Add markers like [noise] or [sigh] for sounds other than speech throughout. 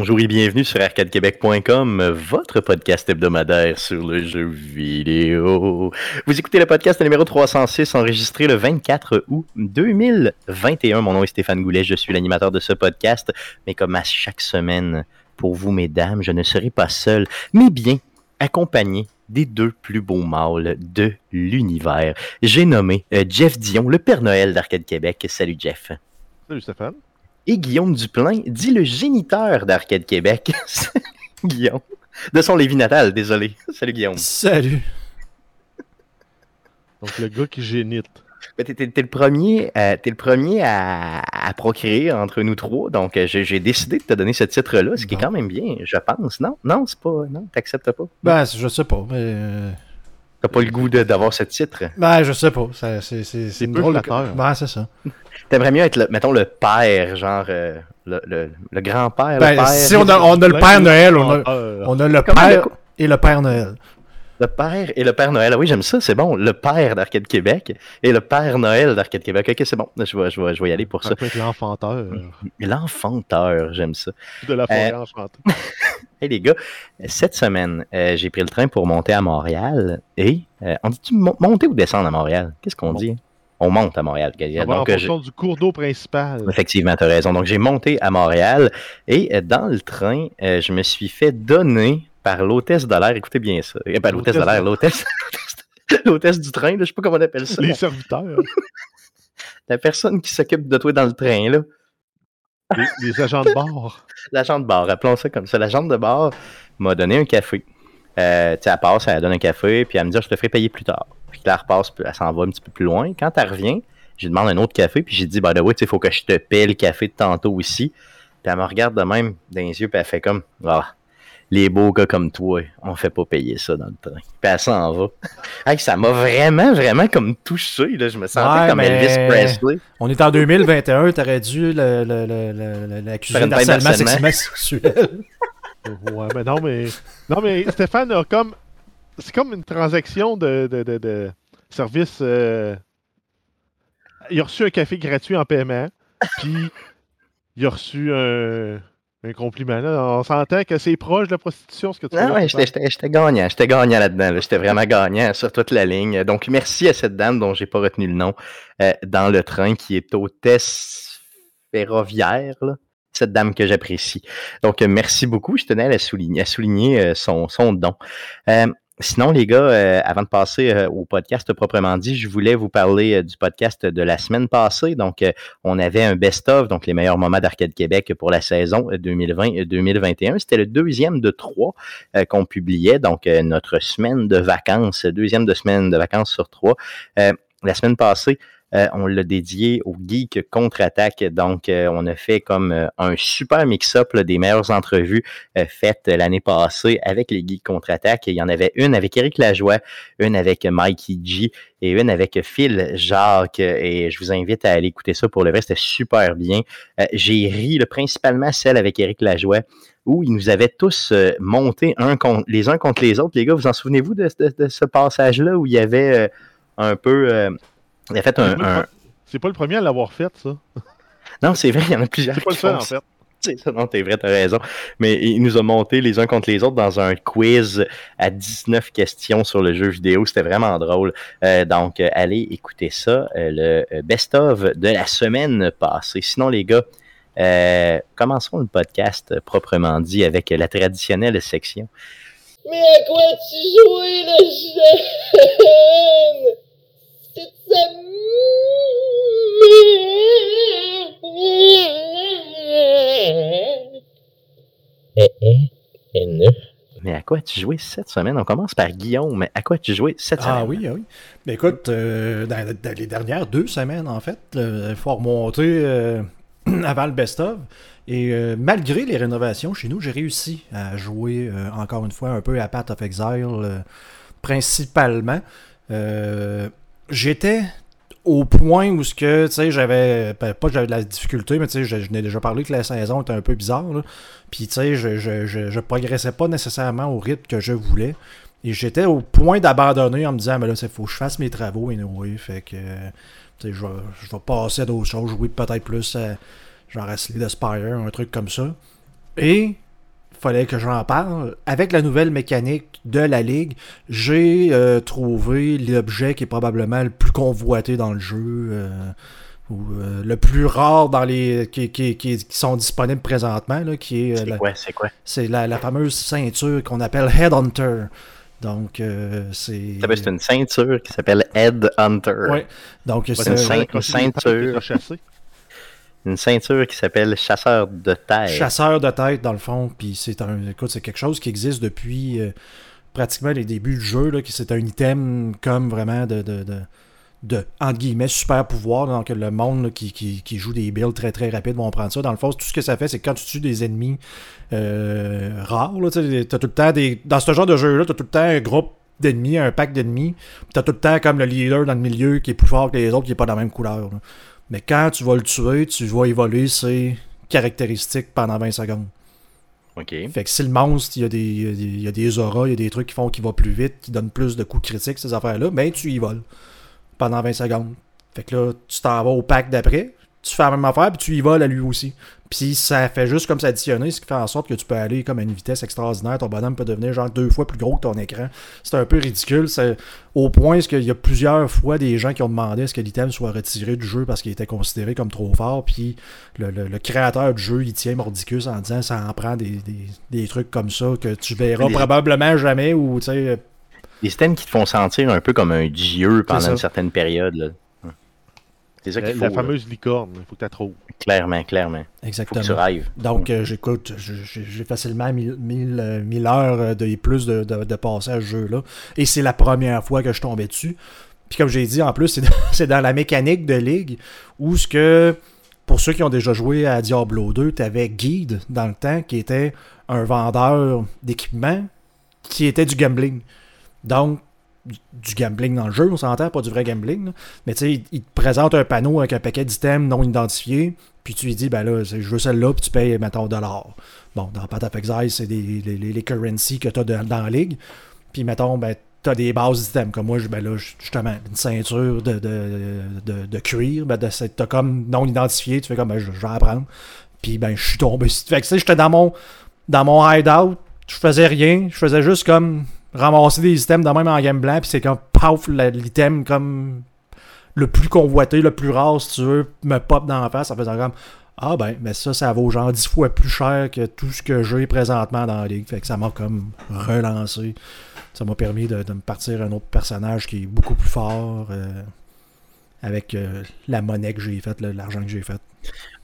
Bonjour et bienvenue sur arcadequebec.com, votre podcast hebdomadaire sur le jeu vidéo. Vous écoutez le podcast numéro 306 enregistré le 24 août 2021. Mon nom est Stéphane Goulet, je suis l'animateur de ce podcast, mais comme à chaque semaine, pour vous mesdames, je ne serai pas seul, mais bien accompagné des deux plus beaux mâles de l'univers. J'ai nommé euh, Jeff Dion, le Père Noël d'Arcade Québec. Salut Jeff. Salut Stéphane et Guillaume Duplain, dit le géniteur d'Arcade Québec. [laughs] Guillaume. De son Lévis natal, désolé. [laughs] Salut Guillaume. Salut. Donc le gars qui génite. T'es, le premier, euh, es le premier à, procréer entre nous trois, donc euh, j'ai, décidé de te donner ce titre-là, ce qui est quand même bien, je pense. Non, non, c'est pas, non, t'acceptes pas? Ben, je sais pas, mais euh, T'as pas le goût d'avoir ce titre? Ben, je sais pas. C'est, c'est, c'est, drôle de Ben, c'est ça. T'aimerais mieux être, le, mettons, le père, genre euh, le, le, le grand-père. Ben, père, si on a, on a le Père Noël, on a, on a le Père et le Père Noël. Le Père et le Père Noël. Ah oui, j'aime ça, c'est bon. Le Père d'Arcade Québec et le Père Noël d'Arcade Québec. Ok, c'est bon. Je vais, je, vais, je vais y aller pour ça. ça. l'enfanteur. L'enfanteur, j'aime ça. De la forêt euh... enchantée. [laughs] hey les gars, cette semaine, euh, j'ai pris le train pour monter à Montréal et euh, on dit-tu monter ou descendre à Montréal? Qu'est-ce qu'on dit? On monte à Montréal. Donc, en fonction du cours d'eau principal. Effectivement, tu as raison. Donc, j'ai monté à Montréal et dans le train, je me suis fait donner par l'hôtesse de l'air. Écoutez bien ça. Eh pas l'hôtesse de l'air, l'hôtesse. [laughs] l'hôtesse du train, là, je sais pas comment on appelle ça. Les serviteurs. [laughs] La personne qui s'occupe de toi dans le train, là. Les, agents de bord. [laughs] L'agent de bord, appelons ça comme ça. L'agent de bord m'a donné un café. Euh, tu sais, elle passe, elle donne un café, puis elle me dit, ah, je te ferai payer plus tard. Puis là, elle repasse, elle s'en va un petit peu plus loin. Quand elle revient, je lui demande un autre café, puis j'ai dit, bah, oui, tu sais, il faut que je te paie le café de tantôt aussi. Puis elle me regarde de même dans les yeux, puis elle fait comme, ah, les beaux gars comme toi, on fait pas payer ça dans le train. Puis elle s'en va. [laughs] ça m'a vraiment, vraiment comme touché. Là. Je me sentais comme Elvis Presley. On est en 2021, t'aurais dû l'accuser d'harcèlement sexuel. [laughs] ouais, mais non, mais. Non, mais Stéphane a comme. C'est comme une transaction de, de, de, service. Euh, il a reçu un café gratuit en paiement, puis il a reçu un un compliment. Là. On s'entend que c'est proche de la prostitution, ce que tu Non, ouais, j'étais gagnant. J'étais gagnant là-dedans. J'étais vraiment gagnant sur toute la ligne. Donc, merci à cette dame dont j'ai pas retenu le nom euh, dans le train qui est hôtesse ferroviaire. Là. Cette dame que j'apprécie. Donc, merci beaucoup. Je tenais à, souligner, à souligner euh, son, son don. Euh, Sinon, les gars, euh, avant de passer euh, au podcast proprement dit, je voulais vous parler euh, du podcast de la semaine passée. Donc, on avait un best-of, donc les meilleurs moments d'Arcade Québec pour la saison 2020-2021. C'était le deuxième de trois qu'on publiait, donc notre semaine de vacances, deuxième de semaine de vacances sur trois. la semaine passée, euh, on l'a dédié au Geek Contre-Attaque. Donc, euh, on a fait comme euh, un super mix-up des meilleures entrevues faites l'année passée avec les Geeks Contre-Attaque. Il y en avait une avec Eric Lajoie, une avec Mikey G et une avec Phil Jacques. Et je vous invite à aller écouter ça pour le reste. C'était super bien. J'ai ri principalement celle avec Eric Lajoie où ils nous avaient tous monté un contre, les uns contre les autres. Les gars, vous en souvenez-vous de, ce passage-là où il y avait un peu il a fait un. C'est pas le premier à l'avoir fait, ça. [laughs] Non, c'est vrai, il y en a plusieurs. C'est pas le seul, en fait. C'est ça, non, t'es vrai, t'as raison. Mais il nous a monté les uns contre les autres dans un quiz à 19 questions sur le jeu vidéo. C'était vraiment drôle. Euh, donc, euh, allez écouter ça, euh, le best-of de la semaine passée. Sinon, les gars, commençons le podcast proprement dit avec la traditionnelle section. Mais à quoi tu joues la? Mais à quoi tu joué cette semaine? On commence par Guillaume, mais à quoi tu joué cette semaine? Ah oui, ah oui. Mais écoute, euh, dans, les dernières deux semaines, en fait, il faut remonter euh, [clears throat] avant le best-of. Et euh, malgré les rénovations chez nous, j'ai réussi à jouer encore une fois un peu à Path of Exile, principalement. J'étais au point où ce que, tu sais, j'avais, ben, pas que j'avais de la difficulté, mais tu sais, je, n'ai déjà parlé que la saison était un peu bizarre, Puis, tu sais, je, je, je, progressais pas nécessairement au rythme que je voulais. Et j'étais au point d'abandonner en me disant, mais là, il faut que je fasse mes travaux, et anyway, fait que, tu sais, je je vais passer à d'autres choses, jouer peut-être plus à, genre à Slay the Spire, un truc comme ça. Et fallait que j'en parle. Avec la nouvelle mécanique de la Ligue, j'ai euh, trouvé l'objet qui est probablement le plus convoité dans le jeu. euh, ou euh, le plus rare dans les qui, qui- qui- qui sont disponibles présentement, là, qui est, euh, C'est la- quoi, c'est quoi? c'est la, la fameuse ceinture qu'on appelle Headhunter. Donc, euh, c'est. Ça veut dire, C'est une ceinture qui s'appelle Head Hunter. Ouais. Donc, Ouais, c'est une ceinture. Une ceinture qui s'appelle Chasseur de terre. chasseur de tête, dans le fond. Puis c'est un. Écoute, c'est quelque chose qui existe depuis euh, pratiquement les débuts du jeu. Là, c'est un item comme vraiment de. de, de entre guillemets, super pouvoir. Donc, le monde qui, qui, joue des builds très très rapides vont prendre ça. Dans le fond, tout ce que ça fait, c'est que quand tu tues des ennemis euh, rares, t'as tout le temps des. Dans ce genre de jeu-là, t'as tout le temps un groupe d'ennemis, un pack d'ennemis. T'as tout le temps comme le leader dans le milieu qui est plus fort que les autres, qui est pas de la même couleur. Mais quand tu vas le tuer, tu vas évoluer ses caractéristiques pendant 20 secondes. OK. Fait que si le monstre, il y a des, il y a des- il y a des auras, il y a des trucs qui font qu'il va plus vite, qui donnent plus de coups critiques, ces affaires-là, ben tu y voles pendant 20 secondes. Fait que là, tu t'en vas au pack d'après, tu fais la même affaire, puis tu y voles à lui aussi. Puis ça fait juste comme s'additionner, ce qui fait en sorte que tu peux aller comme à une vitesse extraordinaire. Ton bonhomme peut devenir genre deux fois plus gros que ton écran. C'est un peu ridicule. C'est au point qu'il y a plusieurs fois des gens qui ont demandé à ce que l'item soit retiré du jeu parce qu'il était considéré comme trop fort. Puis le, le- le créateur du jeu, il tient mordicus en disant ça en prend des, des- des trucs comme ça que tu verras Les- probablement jamais ou tu sais. Des systèmes qui te font sentir un peu comme un dieu pendant une certaine période. là. C'est ça La, qu'il faut. la là. fameuse licorne, il faut que tu la trouves. Clairement, clairement. Faut que Exactement. tu rêves. Donc, euh, j'écoute, j'ai facilement 1000 1000, euh, 1000 heures euh, de, et plus de, de, de passer à ce jeu-là. Et c'est la première fois que je tombais dessus. Puis comme j'ai dit, en plus, c'est [laughs] dans, la mécanique de ligue où ce que, pour ceux qui ont déjà joué à Diablo 2, tu avais Guide dans le temps qui était un vendeur d'équipement qui était du gambling. Donc, du- gambling dans le jeu, on s'entend, pas du vrai gambling. Mais tu sais, il, te présente un panneau avec un paquet d'items non identifiés, puis tu lui dis, ben là, je veux celle-là, puis tu payes, mettons, dollar. Bon, dans Path of Exile, c'est les, les, currencies que tu as dans la ligue. Puis, mettons, ben, tu as des bases d'items. Comme moi, je- ben là, justement, une ceinture de, de, de, de cuir, ben, t'as comme non identifié, tu fais comme, ben, je, je vais apprendre. Puis, ben, je suis tombé. Fait que, tu sais, j'étais dans mon, dans mon hideout, je faisais rien, je faisais juste comme ramasser des items de même en game blanc, puis c'est comme, paf, l'item comme le plus convoité, le plus rare, si tu veux, me pop dans la face, ça faisait comme, ah ben, mais ça, ça vaut genre 10 fois plus cher que tout ce que j'ai présentement dans la ligue. Fait que ça m'a comme relancé. Ça m'a permis de, me partir un autre personnage qui est beaucoup plus fort euh, avec euh, la monnaie que j'ai faite, l'argent que j'ai fait.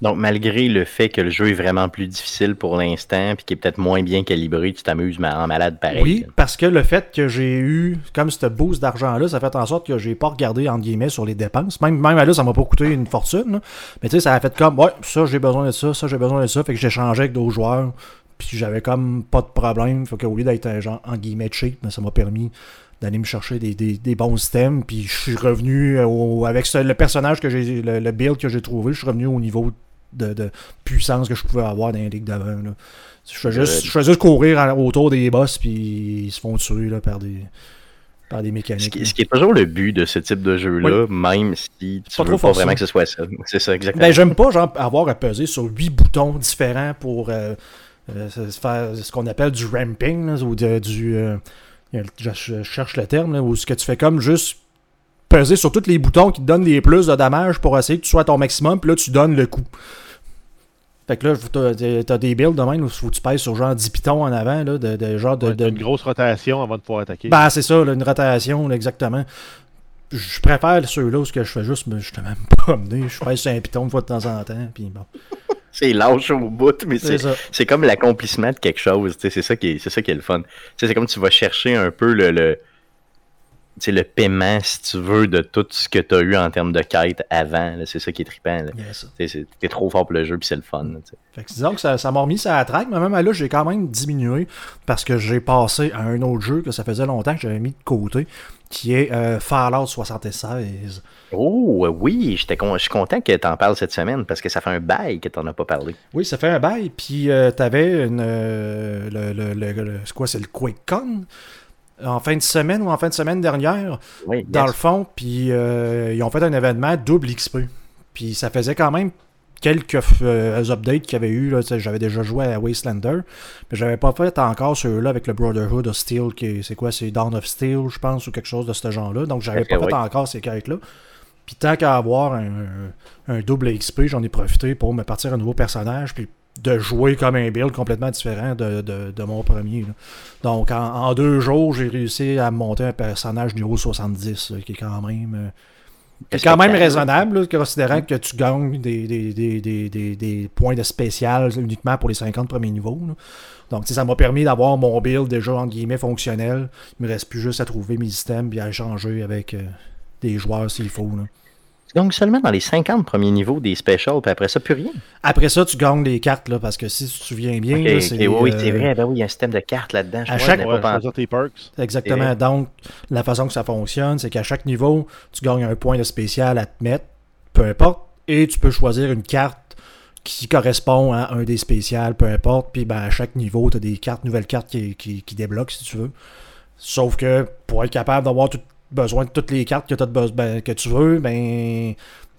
Donc, malgré le fait que le jeu est vraiment plus difficile pour l'instant, puis qu'il est peut-être moins bien calibré, tu t'amuses en malade pareil. Oui, parce que le fait que j'ai eu, comme ce boost d'argent-là, ça fait en sorte que j'ai pas regardé, entre guillemets, sur les dépenses. Même, même là, ça m'a pas coûté une fortune. là. Mais tu sais, ça a fait comme, ouais, ça, j'ai besoin de ça, ça, j'ai besoin de ça. Fait que j'ai changé avec d'autres joueurs. Puis j'avais comme pas de problème. Fait qu'au lieu d'être un genre, en guillemets, cheap, ben, ça m'a permis d'aller me chercher des, des- des bons systèmes. Puis je suis revenu au- avec ce- le personnage que j'ai, le, le build que j'ai trouvé, je suis revenu au niveau de, de puissance que je pouvais avoir dans les ligues d'avant. Je fais juste, je fais juste courir autour des boss, puis ils se font tuer là, par des par des Ce mécaniques. qui, ce qui est toujours le but de ce type de jeu-là, même si tu Pas veux trop pas vraiment que ce soit ça. [laughs] C'est ça, exactement. Ben, j'aime pas genre avoir à peser sur huit boutons différents pour euh, euh, faire ce qu'on appelle du ramping là, ou de- du euh, je, je cherche le terme là, où ce que tu fais comme juste peser sur tous les boutons qui te donnent les plus de dommages pour essayer que tu sois à ton maximum puis là tu donnes le coup. Fait que là, t'as des builds de même où tu pèses sur genre 10 pitons en avant, là, de, de genre de, Ouais, t'as de- une grosse rotation avant de pouvoir attaquer. Ben, c'est ça, là, une rotation, là, exactement. Je préfère ceux-là où ce que je fais juste me justement me promener. Je pèse sur un piton une fois de temps en temps. Puis bon. C'est lâche au bout, mais C'est c'est ça. c'est comme l'accomplissement de quelque chose. C'est ça, qui est- c'est ça qui est le fun. C'est comme tu vas chercher un peu le, le, tu sais, le paiement, si tu veux, de tout ce que tu as eu en termes de quête avant. C'est ça qui est trippant. Tu T'es trop fort pour le jeu, puis c'est le fun. là, tu. Fait que disons que ça, m'a remis ça à la traque, mais même là, j'ai quand même diminué parce que j'ai passé à un autre jeu que ça faisait longtemps que j'avais mis de côté, qui est euh, Fallout 76. Oh, oui, je suis content que tu en parles cette semaine, parce que ça fait un bail que tu as pas parlé. Oui, ça fait un bail, puis euh, t'avais une. euh, le, le, le- le- c'est quoi, c'est le QuakeCon en fin de semaine ou en fin de semaine dernière. Oui, dans le fond, puis euh, ils ont fait un événement double XP. Puis ça faisait quand même quelques euh, updates qu'il y avait eu. J'avais déjà joué à Wastelander, mais j'avais pas fait encore ceux-là avec le Brotherhood of Steel, qui est- c'est quoi, c'est Dawn of Steel, je pense, ou quelque chose de ce genre-là. Donc j'avais pas fait oui. encore ces quêtes-là. Puis tant qu'à avoir un, un double XP, j'en ai profité pour me partir un nouveau personnage, puis de jouer comme un build complètement différent de, de- de mon premier. là. Donc en, en deux jours, j'ai réussi à monter un personnage niveau 70, là, qui est quand même... euh, c'est quand même raisonnable, là, considérant que tu gagnes des, des, des, des, points de spécial uniquement pour les 50 premiers niveaux. là. Donc, ça m'a permis d'avoir mon build déjà, entre guillemets, fonctionnel. Il me reste plus juste à trouver mes systèmes et à échanger avec euh, des joueurs s'il faut. là. Donc seulement dans les 50 premiers niveaux des specials, puis après ça, plus rien. Après ça, tu gagnes les cartes, là, parce que si tu te souviens bien, c'est... oui, euh, c'est vrai. Ben oui, il y a un système de cartes là-dedans. À chaque- Ouais, pas choisir tes perks. Exactement. Donc, la façon que ça fonctionne, c'est qu'à chaque niveau, tu gagnes un point de spécial à te mettre, peu importe, et tu peux choisir une carte qui correspond à un des spéciales, peu importe. Puis ben, à chaque niveau, tu as des cartes, nouvelles cartes qui, qui, qui débloquent si tu veux. Sauf que pour être capable d'avoir tout- besoin de toutes les cartes que, beso- ben, que tu veux, ben,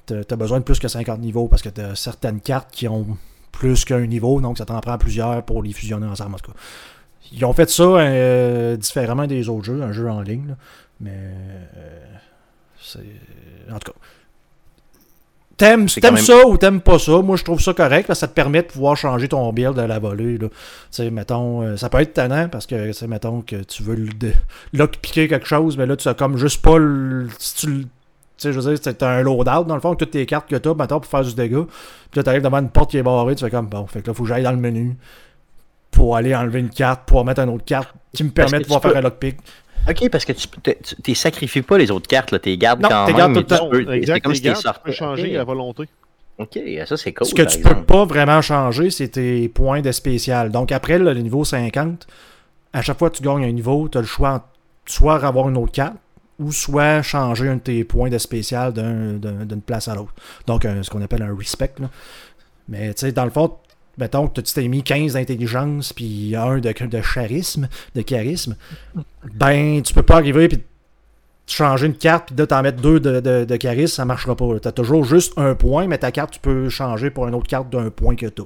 tu as besoin de plus que 50 niveaux parce que tu as certaines cartes qui ont plus qu'un niveau, donc ça t'en prend plusieurs pour les fusionner ensemble. En tout cas. Ils ont fait ça euh, différemment des autres jeux, un jeu en ligne, mais euh, c'est. En tout cas. T'aimes, même- ça ou t'aimes pas ça? Moi, je trouve ça correct parce que ça te permet de pouvoir changer ton build à la volée. Là. Tu sais, mettons, euh, ça peut être tannant parce que, mettons que tu veux le de- lockpicker quelque chose, mais là, tu as comme juste pas le. Si tu le- tu sais, je veux dire, c'est un loadout dans le fond, avec toutes tes cartes que t'as, mettons, pour faire du dégât. Puis là, t'arrives devant une porte qui est barrée, tu fais comme, bon, fait que là, faut que j'aille dans le menu pour aller enlever une carte, pour mettre une autre carte qui me permet de pouvoir peux- faire un lockpick. Ok, parce que tu ne sacrifies pas les autres cartes, là, tu les gardes Non, quand t'es même. gardes tout le temps. peux- C'est Exact, comme les si tu peux changer à volonté. Ok, ça c'est cool. Ce que tu peux exemple. pas vraiment changer, c'est tes points de spécial. Donc après le niveau 50, à chaque fois que tu gagnes un niveau, tu as le choix entre soit avoir une autre carte ou soit changer un de tes points de spécial d'un- d'un- d'une place à l'autre. Donc un- ce qu'on appelle un respect. là. Mais tu sais, dans le fond, mettons que tu t'es mis 15 d'intelligence puis un de, de charisme, de charisme, ben tu peux pas arriver puis changer une carte puis là t'en mettre deux de, de, de charisme, ça marchera pas. T'as toujours juste un point, mais ta carte tu peux changer pour une autre carte d'un point que t'as.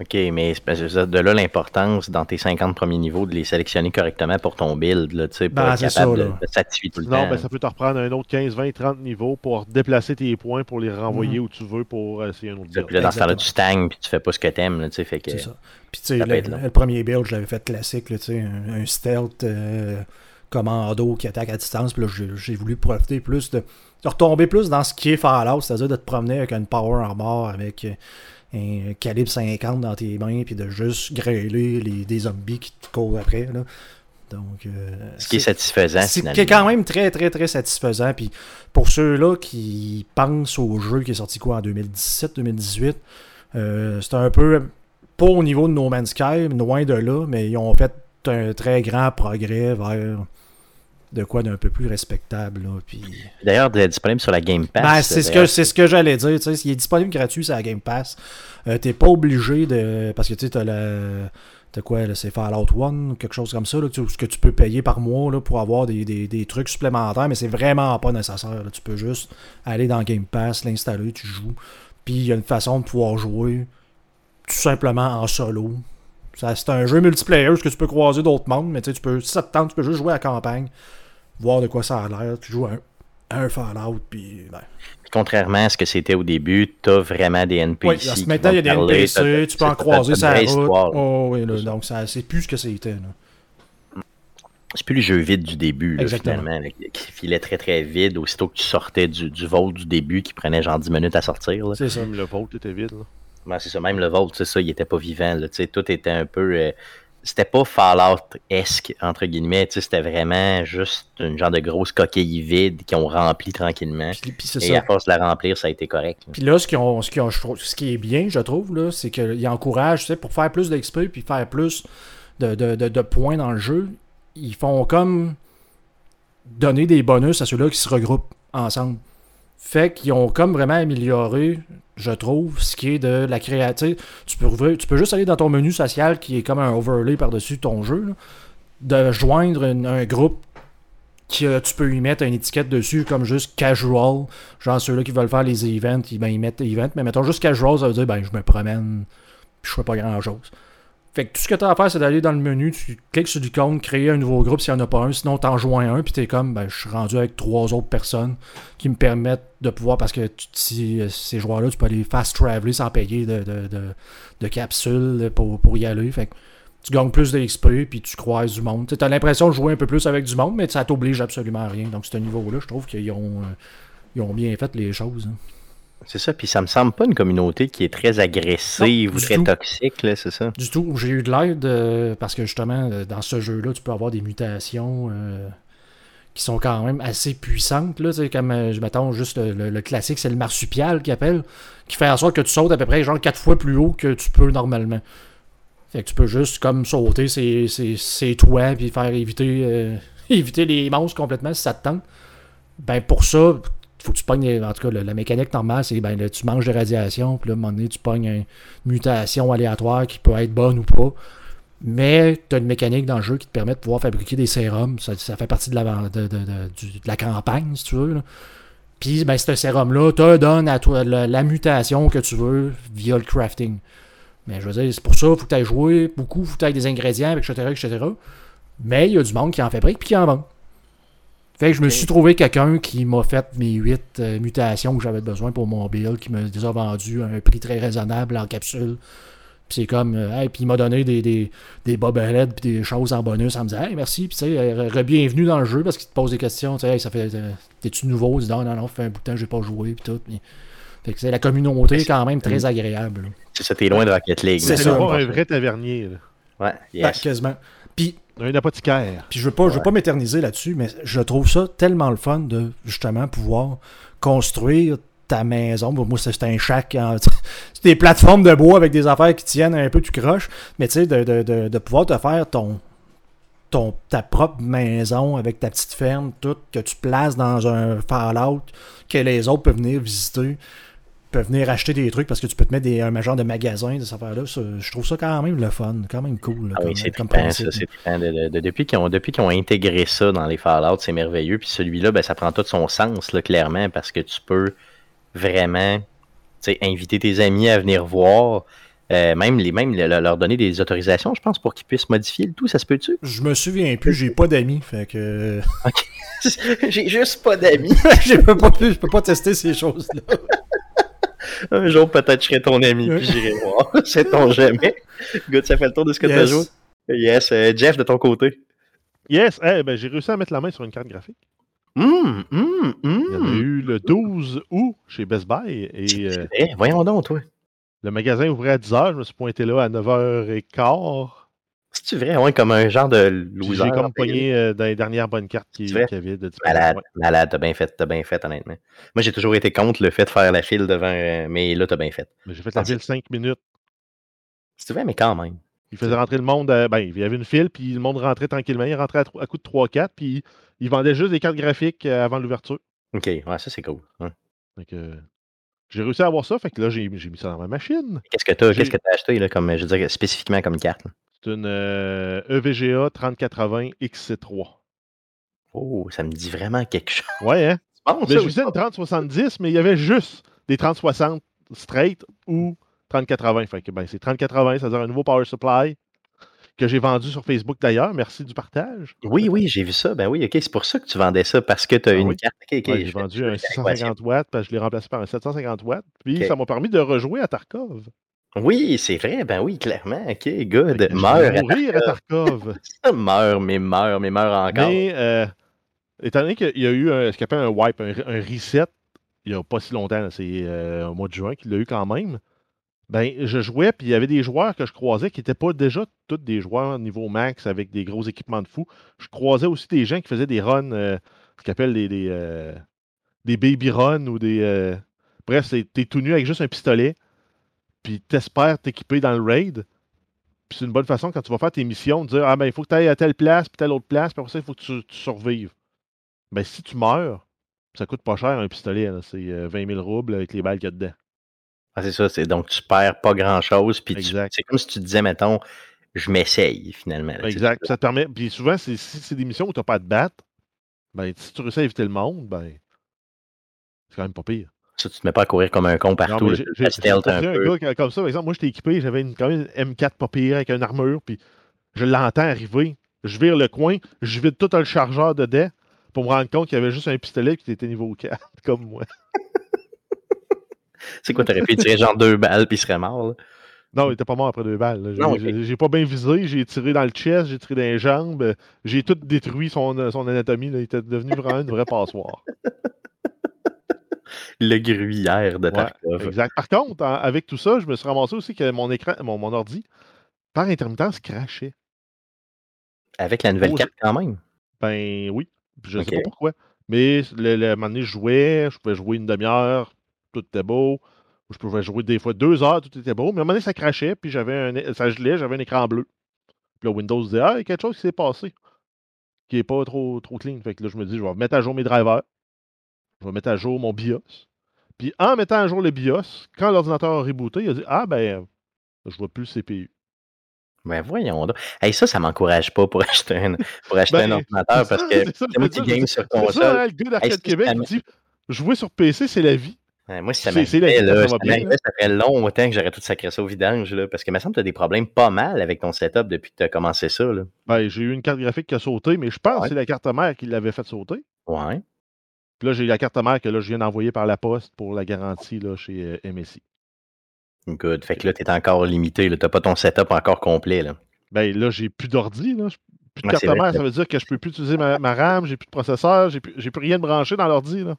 Ok, mais c'est de là l'importance dans tes 50 premiers niveaux de les sélectionner correctement pour ton build, là, tu sais, pour Ben, être capable ça, de, de s'activer tout le Sinon, temps. ben, ça peut te reprendre un autre 15, 20, 30 niveaux pour déplacer tes points pour les renvoyer Mhm. où tu veux pour essayer un autre build. Puis là, dans ce temps-là, tu stagnes puis tu fais pas ce que t'aimes, là, tu sais, fait que... C'est ça. Puis tu sais, le, premier build, je l'avais fait classique, là, tu sais, un, un stealth euh, commando qui attaque à distance. Puis là, j'ai- j'ai voulu profiter plus de, de retomber plus dans ce qui est Fallout, c'est-à-dire de te promener avec une power armor, avec euh, un calibre 50 dans tes mains, puis de juste grêler les, des zombies qui te courent après. Là. Donc, euh, Ce qui est satisfaisant, c'est qui est quand même très, très, très satisfaisant. Puis pour ceux-là qui pensent au jeu qui est sorti quoi en 2017-2018, euh, c'est un peu pas au niveau de No Man's Sky, loin de là, mais ils ont fait un très grand progrès vers de quoi d'un peu plus respectable. Là, puis... D'ailleurs, c'est disponible sur la Game Pass. Ben, c'est ce que, c'est ce que j'allais dire. tu sais, Il est disponible gratuit sur la Game Pass. Euh, T'es pas obligé de. Parce que tu sais, t'as la. T'as quoi, là, c'est Fallout 1 ou quelque chose comme ça, là, tu- ce que tu peux payer par mois là, pour avoir des, des- des trucs supplémentaires, mais c'est vraiment pas nécessaire. là. Tu peux juste aller dans Game Pass, l'installer, tu joues. Puis il y a une façon de pouvoir jouer tout simplement en solo. Ça, C'est un jeu multiplayer, parce que tu peux croiser d'autres mondes, mais tu tu peux, si ça te tente, tu peux juste jouer à la campagne, voir de quoi ça a l'air. Tu joues à un, à un Fallout, puis ben, Puis contrairement à ce que c'était au début, t'as vraiment des NPC. oui, vont maintenant, il y a des parler, NPC, tu peux en croiser sa une vraie route. histoire. Oh, oui, là, C'est ça. donc, ça, c'est plus ce que c'était. C'est plus le jeu vide du début, là, Exactement. finalement, là, qui- filait très très vide aussitôt que tu sortais du, du vault du début qui prenait genre 10 minutes à sortir. C'est ça. Même le vote était vide. Là. Ouais, c'est ça, même le vault, c'est ça, il était pas vivant. Là, tout était un peu. euh, c'était pas Fallout-esque, entre guillemets. tu sais, C'était vraiment juste une genre de grosse coquille vide qui ont rempli tranquillement. Puis, puis c'est Et ça. à force de la remplir, ça a été correct. Puis là, ce, qu'ils ont- ce, qu'ils ont- ce qui est bien, je trouve, là, c'est qu'ils encouragent, tu sais, pour faire plus d'XP puis faire plus de, de- de- de points dans le jeu, ils font comme donner des bonus à ceux-là qui se regroupent ensemble. Fait qu'ils ont comme vraiment amélioré, je trouve, ce qui est de la créativité. Tu peux, tu peux juste aller dans ton menu social qui est comme un overlay par-dessus ton jeu, de joindre un groupe que tu peux y mettre une étiquette dessus comme juste casual. Genre ceux-là qui veulent faire les events, ils, ben, ils mettent event, mais mettons juste casual, ça veut dire ben je me promène, puis je fais pas grand chose. Fait que tout ce que tu as à faire, c'est d'aller dans le menu, tu cliques sur l'icône, créer un nouveau groupe s'il n'y en a pas un, sinon t'en joins un, puis t'es comme, ben, je suis rendu avec trois autres personnes qui me permettent de pouvoir, parce que si, euh, ces joueurs-là, tu peux aller fast traveler sans payer de, de, de, capsules pour, pour y aller. Fait que tu gagnes plus d'XP, puis tu croises du monde. Tu as l'impression de jouer un peu plus avec du monde, mais ça t'oblige absolument à rien. Donc, ce niveau-là, je trouve qu'ils ont, euh, ont bien fait les choses. hein. C'est ça, puis ça me semble pas une communauté qui est très agressive Non, ou très tout. toxique, là, c'est ça? Du tout, j'ai eu de l'aide euh, parce que justement, euh, dans ce jeu-là, tu peux avoir des mutations euh, qui sont quand même assez puissantes. Là, comme, euh, je m'attends juste le, le- le classique, c'est le marsupial qui appelle, qui fait en sorte que tu sautes à peu près genre 4 fois plus haut que tu peux normalement. Fait que tu peux juste comme sauter ces toits puis faire éviter, [laughs] éviter les monstres complètement si ça te tente. Ben pour ça, faut que tu pognes, en tout cas, la mécanique normale, c'est ben tu manges des radiations, puis là, à un moment donné, tu pognes une mutation aléatoire qui peut être bonne ou pas. Mais tu as une mécanique dans le jeu qui te permet de pouvoir fabriquer des sérums. Ça, fait partie de la, de, de- de- de la campagne, si tu veux. Puis, ben, ce sérum-là te donne à toi la, la mutation que tu veux via le crafting. Mais je veux dire, c'est pour ça, il faut que tu ailles jouer beaucoup, il faut que tu ailles des ingrédients, etc., etc. Mais il y a du monde qui en fabrique puis qui en vend. Fait que je me suis trouvé quelqu'un qui m'a fait mes 8 mutations que j'avais besoin pour mon build, qui me les a vendues à un prix très raisonnable en capsule. Puis c'est comme, euh, hey, puis il m'a donné des, des, des bobbleheads puis des choses en bonus en me disant, hey, merci, puis tu sais, euh, re-bienvenue dans le jeu parce qu'il te pose des questions, tu sais, hey, ça fait, euh, t'es-tu nouveau? Il dit, non, non, non, ça fait un bout de temps que j'ai pas joué, puis tout. Fait que c'est la communauté est quand même très agréable. là. C'est ça, t'es loin de Rocket League. C'est voir un vrai tavernier, là. Ouais, Ben, quasiment. Puis un apothicaire. Puis je veux pas, je veux pas m'éterniser là-dessus, mais je trouve ça tellement le fun de justement pouvoir construire ta maison. Moi, c'est c'est un en- [laughs] C'est des plateformes de bois avec des affaires qui tiennent un peu, tu croches. Mais tu sais, de, de, de, de pouvoir te faire ton, ton, ta propre maison avec ta petite ferme, tout, que tu places dans un Fallout, que les autres peuvent venir visiter, peuvent venir acheter des trucs parce que tu peux te mettre des, un genre de magasin de cette affaire-là. Je trouve ça quand même le fun, quand même cool. là, Ah oui, comme- c'est. De- de- de- depuis qu'ils ont, ont intégré ça dans les Fallout, c'est merveilleux. Puis celui-là, ben, ça prend tout son sens, là, clairement, parce que tu peux vraiment inviter tes amis à venir voir. euh, même les, même le- leur donner des autorisations, je pense, pour qu'ils puissent modifier le tout, ça se peut-tu? Je me souviens plus, j'ai pas d'amis, fait que [laughs] [laughs] J'ai juste pas d'amis. [laughs] je peux pas plus, je peux pas tester ces choses-là. Un jour, peut-être, je serai ton ami, puis j'irai voir. [laughs] C'est ton jamais. Good, ça fait le tour de ce que tu as Yes. joué. Yes. euh, Jeff, de ton côté. Yes, eh, ben, j'ai réussi à mettre la main sur une carte graphique. Hum, hum, Il y en a eu le 12 août chez Best Buy et euh, Eh, voyons donc, toi. le magasin ouvrait à 10h. Je me suis pointé là à 9h15. C'est-tu vrai, ouais, comme un genre de loser? J'ai comme pogné euh, dans les dernières bonnes cartes C'est qu'il y avait de. Malade, Ouais. malade, t'as bien fait, t'as bien fait, honnêtement. Moi, j'ai toujours été contre le fait de faire la file devant, euh, mais là, t'as bien fait. Mais J'ai fait la file 5 minutes. C'est vrai, mais quand même. Il faisait rentrer le monde. à- ben, il y avait une file, puis le monde rentrait tranquillement. Il rentrait à, coup de 3-4, puis il vendait juste des cartes graphiques euh, avant l'ouverture. Ok, ouais, ça, c'est cool. hein. Euh, j'ai réussi à avoir ça, fait que là, j'ai mis ça dans ma machine. Qu'est-ce que t'as, J'ai- qu'est-ce que t'as acheté, là, comme, je veux dire, spécifiquement comme carte? là? C'est une euh, EVGA 3080 XC3. Oh, ça me dit vraiment quelque chose. Ouais, hein? [laughs] Bon, Mais ça, je oui. visais une 3070, mais il y avait juste des 3060 straight ou 3080. Fait que ben, c'est 3080, c'est-à-dire un nouveau power supply que j'ai vendu sur Facebook d'ailleurs. Merci du partage. Oui, oui, j'ai vu ça. Ben oui, ok, c'est pour ça que tu vendais ça, parce que t'as Ah une oui. carte. Ok, ok. Ouais, je j'ai vendu un fais l'équation. 650 watts, puis je l'ai remplacé par un 750 watts. Puis ça m'a permis de rejouer à Tarkov. Oui, c'est vrai, ben oui, clairement. Ok, good. Vais mourir à Tarkov. [laughs] meurs, mais meurs, mais meurs encore. Mais euh, étant donné qu'il y a eu un, ce qu'on appelle un wipe, un, un reset, il n'y a pas si longtemps, c'est euh, au mois de juin qu'il l'a eu quand même. Ben, je jouais, puis il y avait des joueurs que je croisais qui n'étaient pas déjà tous des joueurs niveau max avec des gros équipements de fou. Je croisais aussi des gens qui faisaient des runs, euh, ce qu'on appelle des, des, des baby runs ou des. bref, c'est- t'es tout nu avec juste un pistolet, puis t'espères t'équiper dans le raid. Puis c'est une bonne façon quand tu vas faire tes missions de dire Ah ben il faut que tu ailles à telle place, puis telle autre place, puis après ça, il faut que tu, tu survives. Ben si tu meurs, ça coûte pas cher un pistolet, là. c'est euh, 20 000 roubles avec les balles qu'il y a dedans. Ah, c'est ça, c'est donc tu perds pas grand chose. Puis tu- c'est comme si tu disais, mettons, je m'essaye finalement. là. Exact. Puis ça te permet. Puis souvent, c'est- si c'est des missions où tu n'as pas à te battre, ben, si tu réussis à éviter le monde, ben, c'est quand même pas pire. Ça, tu te mets pas à courir comme un con partout. j'ai un porté un peu. gars comme ça, par exemple, moi j'étais équipé, j'avais une, quand même une M4 pas pire avec une armure, puis je l'entends arriver, je vire le coin, je vide tout le chargeur dedans pour me rendre compte qu'il y avait juste un pistolet qui était niveau 4, [laughs] comme moi. [laughs] C'est quoi, t'aurais pu tirer genre deux balles puis il serait mort. là? Non, il était pas mort après deux balles. J'ai- pas bien visé, j'ai tiré dans le chest, j'ai tiré dans les jambes, euh, j'ai tout détruit son, son anatomie, là. il était devenu vraiment une vraie passoire. [laughs] Le gruyère de Ouais, Tarkov. exact. Par contre, avec tout ça, je me suis ramassé aussi que mon écran, mon, mon ordi, par intermittence, crachait. Avec la nouvelle Oh, carte quand même. Ben oui, je sais pas pourquoi. Mais le, le, à un moment donné, je jouais, je pouvais jouer une demi-heure, tout était beau. Je pouvais jouer des fois deux heures, tout était beau. Mais à un moment donné, ça crachait, puis j'avais un, ça gelait, j'avais un écran bleu. Puis là, Windows disait Ah, il y a quelque chose qui s'est passé. Qui est pas trop, trop clean. Fait que là, je me dis, je vais mettre à jour mes drivers. Je vais mettre à jour mon BIOS. Puis en mettant à jour le BIOS, quand l'ordinateur a rebooté, il a dit Ah ben, je vois plus le CPU. Ben voyons donc. Hey, ça, ça m'encourage pas pour [laughs] acheter un, pour acheter Ben, un ordinateur parce que c'est ça, moi c'est qui ça, game sur console. ça, hein, le gars d'Arcade Hey, Québec, ça il me- dit Jouer sur PC, c'est la vie. Ouais, moi, si ça m'arrivait, là, ça va ça ferait longtemps que j'aurais tout sacré ça au vidange, là, parce que il me semble que tu as des problèmes pas mal avec ton setup depuis que tu as commencé ça. Là. Ben, j'ai eu une carte graphique qui a sauté, mais je pense Ouais. que c'est la carte mère qui l'avait fait sauter. Ouais. Puis là, j'ai la carte mère que là, je viens d'envoyer par la poste pour la garantie là, chez euh, MSI. Good. Fait que là, tu es encore limité. Tu n'as pas ton setup encore complet. Là. Ben là, j'ai plus d'ordi. là. Plus de Ouais, carte mère, que- ça veut dire que je peux plus utiliser ma, ma RAM, j'ai plus de processeur, j'ai plus, j'ai plus rien de branché dans l'ordi. là.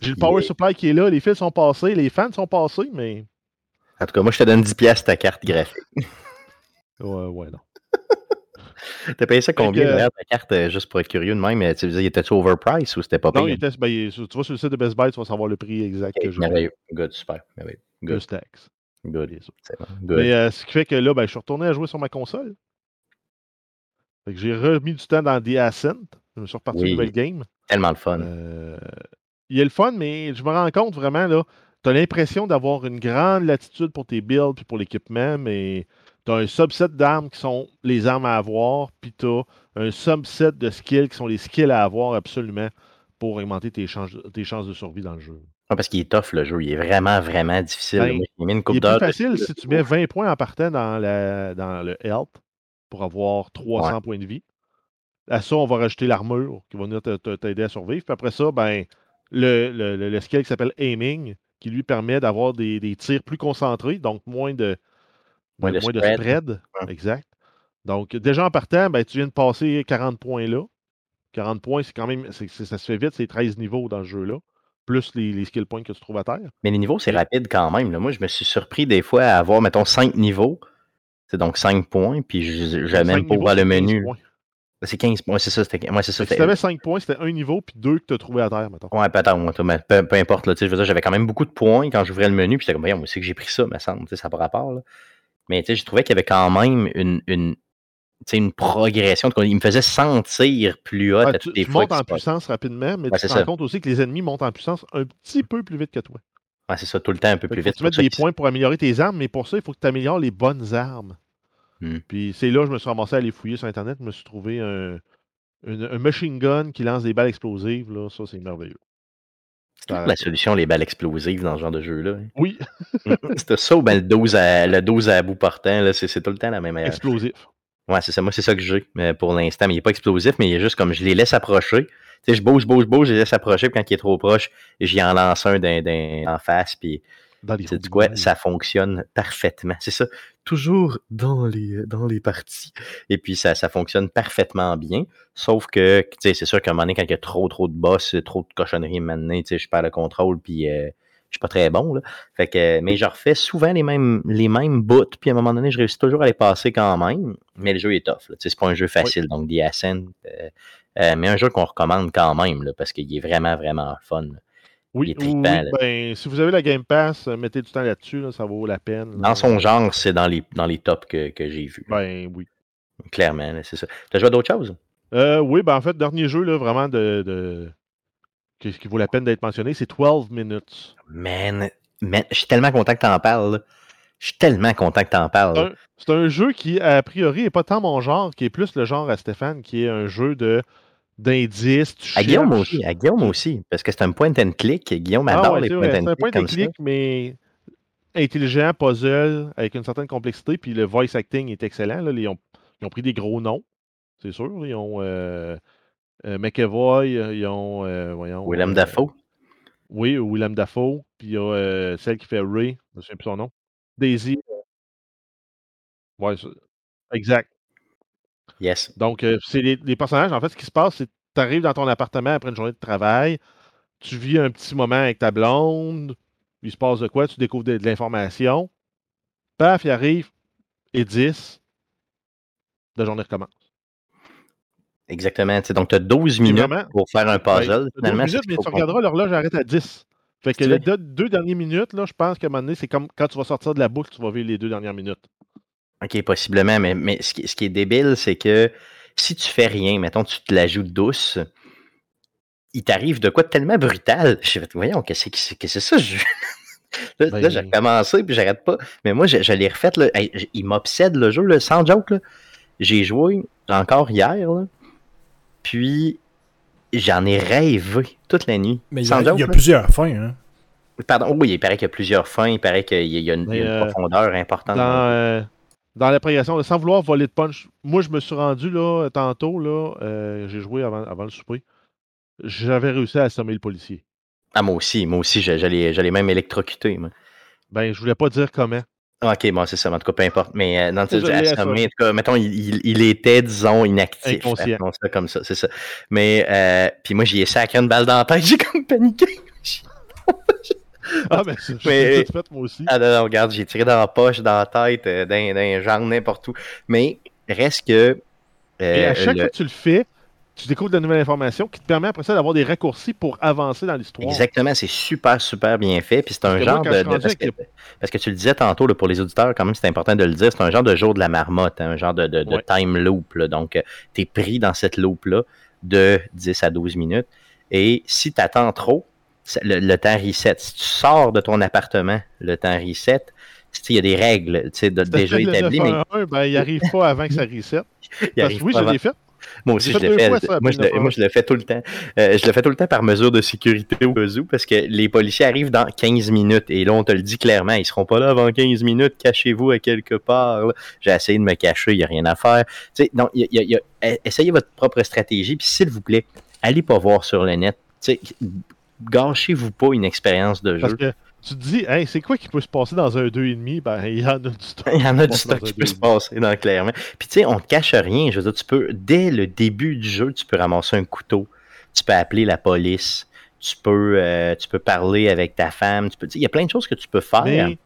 J'ai le power Yeah. supply qui est là, les fils sont passés, les fans sont passés, mais. En tout cas, moi, je te donne 10$ piastres ta carte graphique. Ouais, ouais, non. [laughs] T'as payé ça combien, que- ta carte, euh, juste pour être curieux de même? Tu disais, il était-tu overprice ou c'était pas Non, payé? il était, ben, il est tu vas sur le site de Best Buy, tu vas savoir le prix exact que je merveilleux. Good, super. Merveilleux. Good. Good. bon. Good. Mais euh, ce qui fait que là, ben, je suis retourné à jouer sur ma console. Fait que j'ai remis du temps dans The Ascent. Je me suis reparti Oui. une nouvelle game. Tellement le fun. Euh, il y a le fun, mais je me rends compte vraiment, là, tu as l'impression d'avoir une grande latitude pour tes builds puis pour l'équipement, mais tu as un subset d'armes qui sont les armes à avoir, puis tu as un subset de skills qui sont les skills à avoir absolument pour augmenter tes chances, tes chances de survie dans le jeu. Ouais, parce qu'il est tough, le jeu. Il est vraiment, vraiment difficile. Ben, Moi, Il est plus facile si tu mets 20 points en partant dans, la, dans le health pour avoir 300 points de vie. À ça, on va rajouter l'armure qui va venir t'aider à survivre. Puis après ça, ben, le, le, le- le skill qui s'appelle aiming, qui lui permet d'avoir des, des tirs plus concentrés, donc moins de, Moins de moins spread. spread. Ouais. Exact. Donc, déjà en partant, ben, tu viens de passer 40 points là. 40 points, c'est quand même. ça se fait vite, c'est 13 niveaux dans ce jeu-là. Plus les, les skill points que tu trouves à terre. Mais les niveaux, c'est rapide quand même. là. Moi, je me suis surpris des fois à avoir, mettons, 5 niveaux. C'est donc 5 points, puis je même pas ouvert le c'est 15 menu. points. C'est 15 points, c'est ça. C'était ouais, ça. Si c'était- tu avais 5 points, c'était un niveau, puis deux que tu as trouvé à terre, mettons. Ouais, peut-être, moi, mais peu, peu importe. Là, je veux dire, j'avais quand même beaucoup de points quand j'ouvrais le menu, puis j'étais comme, voyons, moi, c'est que j'ai pris ça, me semble. Ça n'a pas rapport. Là. Mais tu sais, je trouvais qu'il y avait quand même une, une, une progression. Il me faisait sentir plus haut Ouais, à tu, toutes les tu montes en puissance rapidement, mais Ouais, tu te rends ça. compte aussi que les ennemis montent en puissance un petit peu plus vite que toi. Ouais, c'est ça, tout le temps un peu Fait plus vite. tu pour des points pour améliorer tes armes, mais pour ça, il faut que tu améliores les bonnes armes. Hmm. Puis c'est là que je me suis ramassé à aller fouiller sur Internet. Je me suis trouvé un, une- un machine gun qui lance des balles explosives. Là. Ça, c'est merveilleux. C'est toujours la solution, les balles explosives dans ce genre de jeu-là? hein. Oui, C'était ça ou ben le 12 à, le 12 à bout portant, c'est tout le temps la même erreur. explosif. Ouais, c'est ça. Moi, c'est ça que j'ai pour l'instant. Mais il n'est pas explosif, mais il est juste comme je les laisse approcher. Tu sais, je bouge, bouge, bouge, je les laisse approcher, puis quand il est trop proche, j'y en lance un d'un- d'un- en face, puis roues quoi, ça fonctionne parfaitement. C'est ça. Toujours dans les, dans les parties. Et puis, ça, ça fonctionne parfaitement bien. Sauf que, tu sais, c'est sûr qu'à un moment donné, quand il y a trop, trop de boss, trop de cochonneries maintenant, tu sais, je perds le contrôle, puis euh, je suis pas très bon, là. Fait que, mais je refais souvent les mêmes, les mêmes bouts, puis à un moment donné, je réussis toujours à les passer quand même. Mais le jeu est tough, là. Tu sais, c'est pas un jeu facile. Donc, The Ascent, euh, euh, mais un jeu qu'on recommande quand même, là, parce qu'il est vraiment, vraiment fun. là. Oui, trippant, ben, si vous avez la Game Pass, euh, mettez du temps là-dessus, là, ça vaut la peine. là. Dans son genre, c'est dans les, dans les tops que, que j'ai vus. Ben oui. Clairement, c'est ça. T'as joué à d'autres choses? Euh, oui, ben en fait, dernier jeu, là, vraiment de, de... Qui, qui vaut la peine d'être mentionné, c'est 12 minutes. Man, man, je suis tellement content que t'en parles. là. Je suis tellement content que t'en parles. là. Un- C'est un jeu qui, a priori, n'est pas tant mon genre, qui est plus le genre à Stéphane, qui est un jeu de d'indices. tu À Guillaume cherches. aussi, à Guillaume aussi, parce que c'est un point and click. Guillaume Ah adore ouais, les c'est point vrai, and c'est un click point and click, mais intelligent, puzzle, avec une certaine complexité. Puis le voice acting est excellent. là. Ils, ont, ils ont pris des gros noms, c'est sûr. Ils ont euh, euh, McEvoy, ils ont. euh, voyons, Willem euh, Dafoe. Oui, Willem Dafoe. Puis il y a euh, celle qui fait Ray, je ne souviens plus son nom. Daisy. Ouais, exact. Yes. Donc, euh, c'est les, les personnages, en fait, ce qui se passe, c'est que tu arrives dans ton appartement après une journée de travail, tu vis un petit moment avec ta blonde, il se passe de quoi, tu découvres de, de l'information, paf, il arrive, et 10, la journée recommence. Exactement. Donc, tu as 12 minutes pour faire un puzzle. 12 Finalement, minutes, mais tu regarderas, l'horloge arrête à 10. Fait que les deux dernières minutes, là, je pense qu'à un moment donné, c'est comme quand tu vas sortir de la boucle, tu vas vivre les deux dernières minutes. OK, possiblement, mais, mais ce, qui, ce qui est débile, c'est que si tu fais rien, mettons, tu te la joues douce, il t'arrive de quoi de tellement brutal. J'ai fait, voyons, qu'est-ce que c'est que c'est ça? Je... [laughs] là, Ben- là, j'ai recommencé, puis j'arrête pas. Mais moi, je, je l'ai refait, là. Il m'obsède le jeu, là, sans joke. là. J'ai joué encore hier, là, puis j'en ai rêvé toute la nuit. Mais il y sans a, joke, il y a plusieurs fins. Hein. Pardon, oui, il paraît qu'il y a plusieurs fins, il paraît qu'il a, une, y a une euh, profondeur importante. Dans, euh, dans la progression, sans vouloir voler de punch, moi, je me suis rendu là, tantôt, là, euh, j'ai joué avant, avant le souper. J'avais réussi à assommer le policier. Ah, moi aussi, moi aussi, j'allais j'allais même électrocuter. moi. Ben, je voulais pas dire comment. Ah, Ok, bon, c'est ça, mais en tout cas, peu importe. Mais euh, non, tu sais, assommé, en tout cas, mettons, il, il- il était, disons, inactif. Inconscient. Ça comme ça, c'est ça. Mais, euh, puis moi, j'y ai sacré une balle dans la tête, [laughs] j'ai comme paniqué. [laughs] Ah, ben, c'est- je Mais- tout fait, moi aussi. Ah non, non, regarde, j'ai tiré dans la poche, dans la tête, euh, dans, dans les jambes, n'importe où. Mais, reste que. euh, Et à chaque le- fois que tu le fais, tu découvres de la nouvelle information qui te permet après ça d'avoir des raccourcis pour avancer dans l'histoire. Exactement, c'est super, super bien fait. Puis c'est un moi, genre de. je parce, que, parce que tu le disais tantôt, là, pour les auditeurs, quand même, c'est important de le dire, c'est un genre de jour de la marmotte, hein, un genre de, de- de Ouais. time loop. là. Donc, tu es pris dans cette loop-là de 10 à 12 minutes. Et si tu attends trop, le, le temps reset. Si tu sors de ton appartement, le temps reset. Il y a des règles de- déjà établies, mais 911, ben, il arrive pas avant que ça reset. [laughs] Parce que oui, je l'ai fait. Moi aussi, je fait le fais. moi, je le, Pinafore. moi, je le fais tout le temps. Euh, je le fais tout le temps par mesure de sécurité au cas où, parce que les policiers arrivent dans 15 minutes. Et là, on te le dit clairement, ils seront pas là avant 15 minutes. Cachez-vous à quelque part. J'ai essayé de me cacher, il n'y a rien à faire. Y a- y a- y a- essayez votre propre stratégie. Puis, s'il vous plaît, allez pas voir sur le net. Gâchez-vous pas une expérience de Parce jeu. que tu te dis, hey, c'est quoi qui peut se passer dans un 2,5 Ben, il y en a du [laughs] stock. Il y en a du stock qui peut se 2,5. passer dans clairement. Puis tu sais, on te cache rien. Je veux dire, tu peux, dès le début du jeu, tu peux ramasser un couteau, tu peux appeler la police, tu peux, euh, tu peux parler avec ta femme, tu peux, il y a plein de choses que tu peux faire. Mais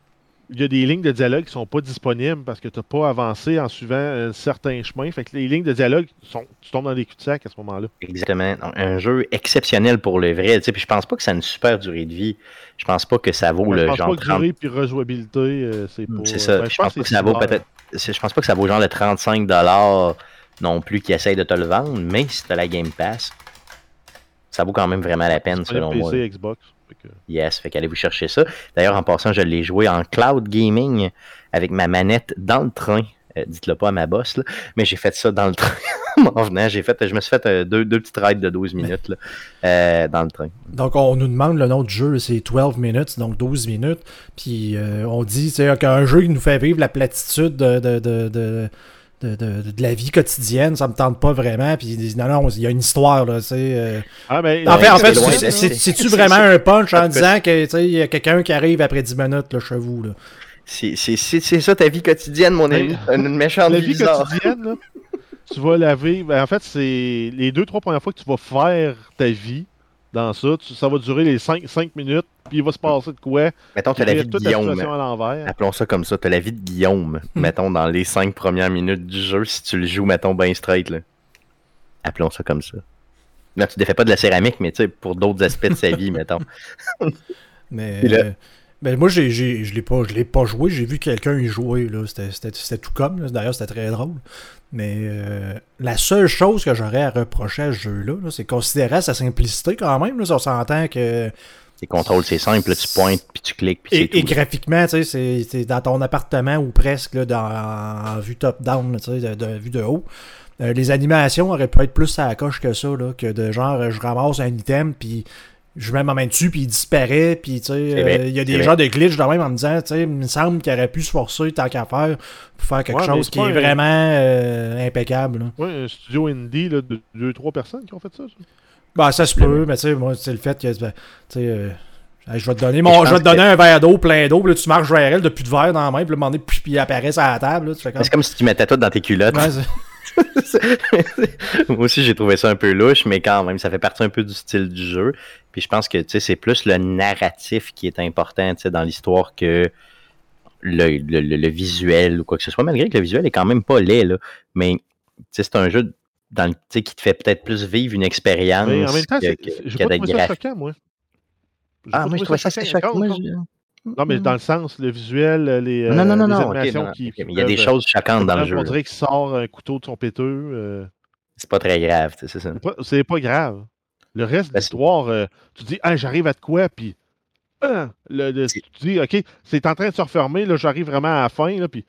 il y a des lignes de dialogue qui sont pas disponibles parce que tu n'as pas avancé en suivant un certain chemin. Fait que les lignes de dialogue, sont, tu tombes dans des cul-de-sac à ce moment-là. Exactement. Un jeu exceptionnel pour le vrai. Tu sais, puis je pense pas que ça a une super durée de vie. Je pense pas que ça vaut Ouais, je le pense genre pas que 30 durée puis rejouabilité, euh, c'est pas. C'est ça. ben, je pense pas que ça vaut peut-être. Je pense pas que ça vaut genre le 35$ dollars non plus qui essaye de te le vendre, mais si tu as la Game Pass, ça vaut quand même vraiment la peine selon moi. PC, Xbox. Fait que- Yes, fait qu'allez vous chercher ça. D'ailleurs, en passant, je l'ai joué en cloud gaming avec ma manette dans le train. Euh, Dites-le pas à ma boss, là, mais j'ai fait ça dans le train [laughs] en venant. J'ai fait, je me suis fait euh, deux, deux petites rides de 12 minutes là, euh, dans le train. Donc, on nous demande le nom du jeu, c'est 12 minutes, donc 12 minutes. Puis, euh, on dit c'est qu'un jeu qui nous fait vivre la platitude de, de, de, de, de, de- de la vie quotidienne, ça me tente pas vraiment. Puis, ils disent non, non, il y a une histoire, là, tu sais. euh. Ah, En fait, en c'est fait, c'est-tu c'est- vraiment un punch en disant que, tu sais, il y a quelqu'un qui arrive après 10 minutes, là, chez vous, là? C'est c'est- c'est- c'est ça ta vie quotidienne, mon ami. Une méchante la vie bizarre. quotidienne, là, tu vas laver. Ben, en fait, c'est les deux, trois premières fois que tu vas faire ta vie dans ça. tu- ça va durer les 5, minutes, puis il va se passer de quoi? Mettons, Tu t'as la vie de la Guillaume. Appelons ça comme ça. T'as la vie de Guillaume, mettons, dans les cinq premières minutes du jeu, si tu le joues, mettons, bien straight. Là. Appelons ça comme ça. Là, tu défais pas de la céramique, mais tu sais, pour d'autres aspects de sa vie, [laughs] mettons. Mais là- euh, ben moi, j'ai, j'ai, je l'ai pas, je l'ai pas joué. J'ai vu quelqu'un y jouer. Là. C'était, c'était, c'était tout comme. là. D'ailleurs, c'était très drôle. Mais euh, la seule chose que j'aurais à reprocher à ce jeu-là, là, c'est considérant sa simplicité quand même. Là, on s'entend que Les contrôles, c'est simple, tu pointes, puis tu cliques, puis c'est Et, graphiquement, tu sais, c'est- c'est dans ton appartement ou presque, là, dans, en vue top-down, tu sais, de, de vue de haut. Euh, les animations auraient pu être plus à la coche que ça, là, que de genre, je ramasse un item, puis je mets ma main dessus, puis il disparaît, puis tu sais, euh, il y a des genres de glitch de même en me disant, tu sais, il me semble qu'il aurait pu se forcer tant qu'à faire pour faire quelque Ouais, chose qui est un- vraiment euh, impeccable. là. Ouais, un studio indie là, de 2-3 personnes qui ont fait ça. ça. Ben, ça se peut, mais tu sais, moi, c'est le fait que, ben, tu sais, euh, je vais te donner, mon, je je vais te donner un verre d'eau plein d'eau, puis là, tu marches vers elle, depuis de verre dans la main, puis là, puis puis il apparaît sur la table, comme... C'est comme si tu mettais tout dans tes culottes. Ouais, [laughs] Moi aussi, j'ai trouvé ça un peu louche, mais quand même, ça fait partie un peu du style du jeu. Puis je pense que c'est plus le narratif qui est important dans l'histoire que le, le- le- le visuel ou quoi que ce soit, malgré que le visuel est quand même pas laid. Là. Mais c'est un jeu dans qui te fait peut-être plus vivre une expérience Mais en même temps, que, c'est- que- que pas ça choquant, moi. Ah, moi, je trouvais ça assez choquant. Moi, non. je- Non, mais dans le sens, le visuel, les, Non, non, non, euh, les non, animations non, non, qui, ok, qui mais il y a des choses choquantes dans le euh, jeu. On dirait qu'il sort un couteau de son péteux. euh, C'est pas très grave, tu sais, c'est ça. c'est pas- c'est pas grave. Le reste de l'histoire, euh, tu dis, ah, j'arrive à de quoi, puis ah, le, tu dis, OK, c'est en train de se refermer, là, j'arrive vraiment à la fin, là, puis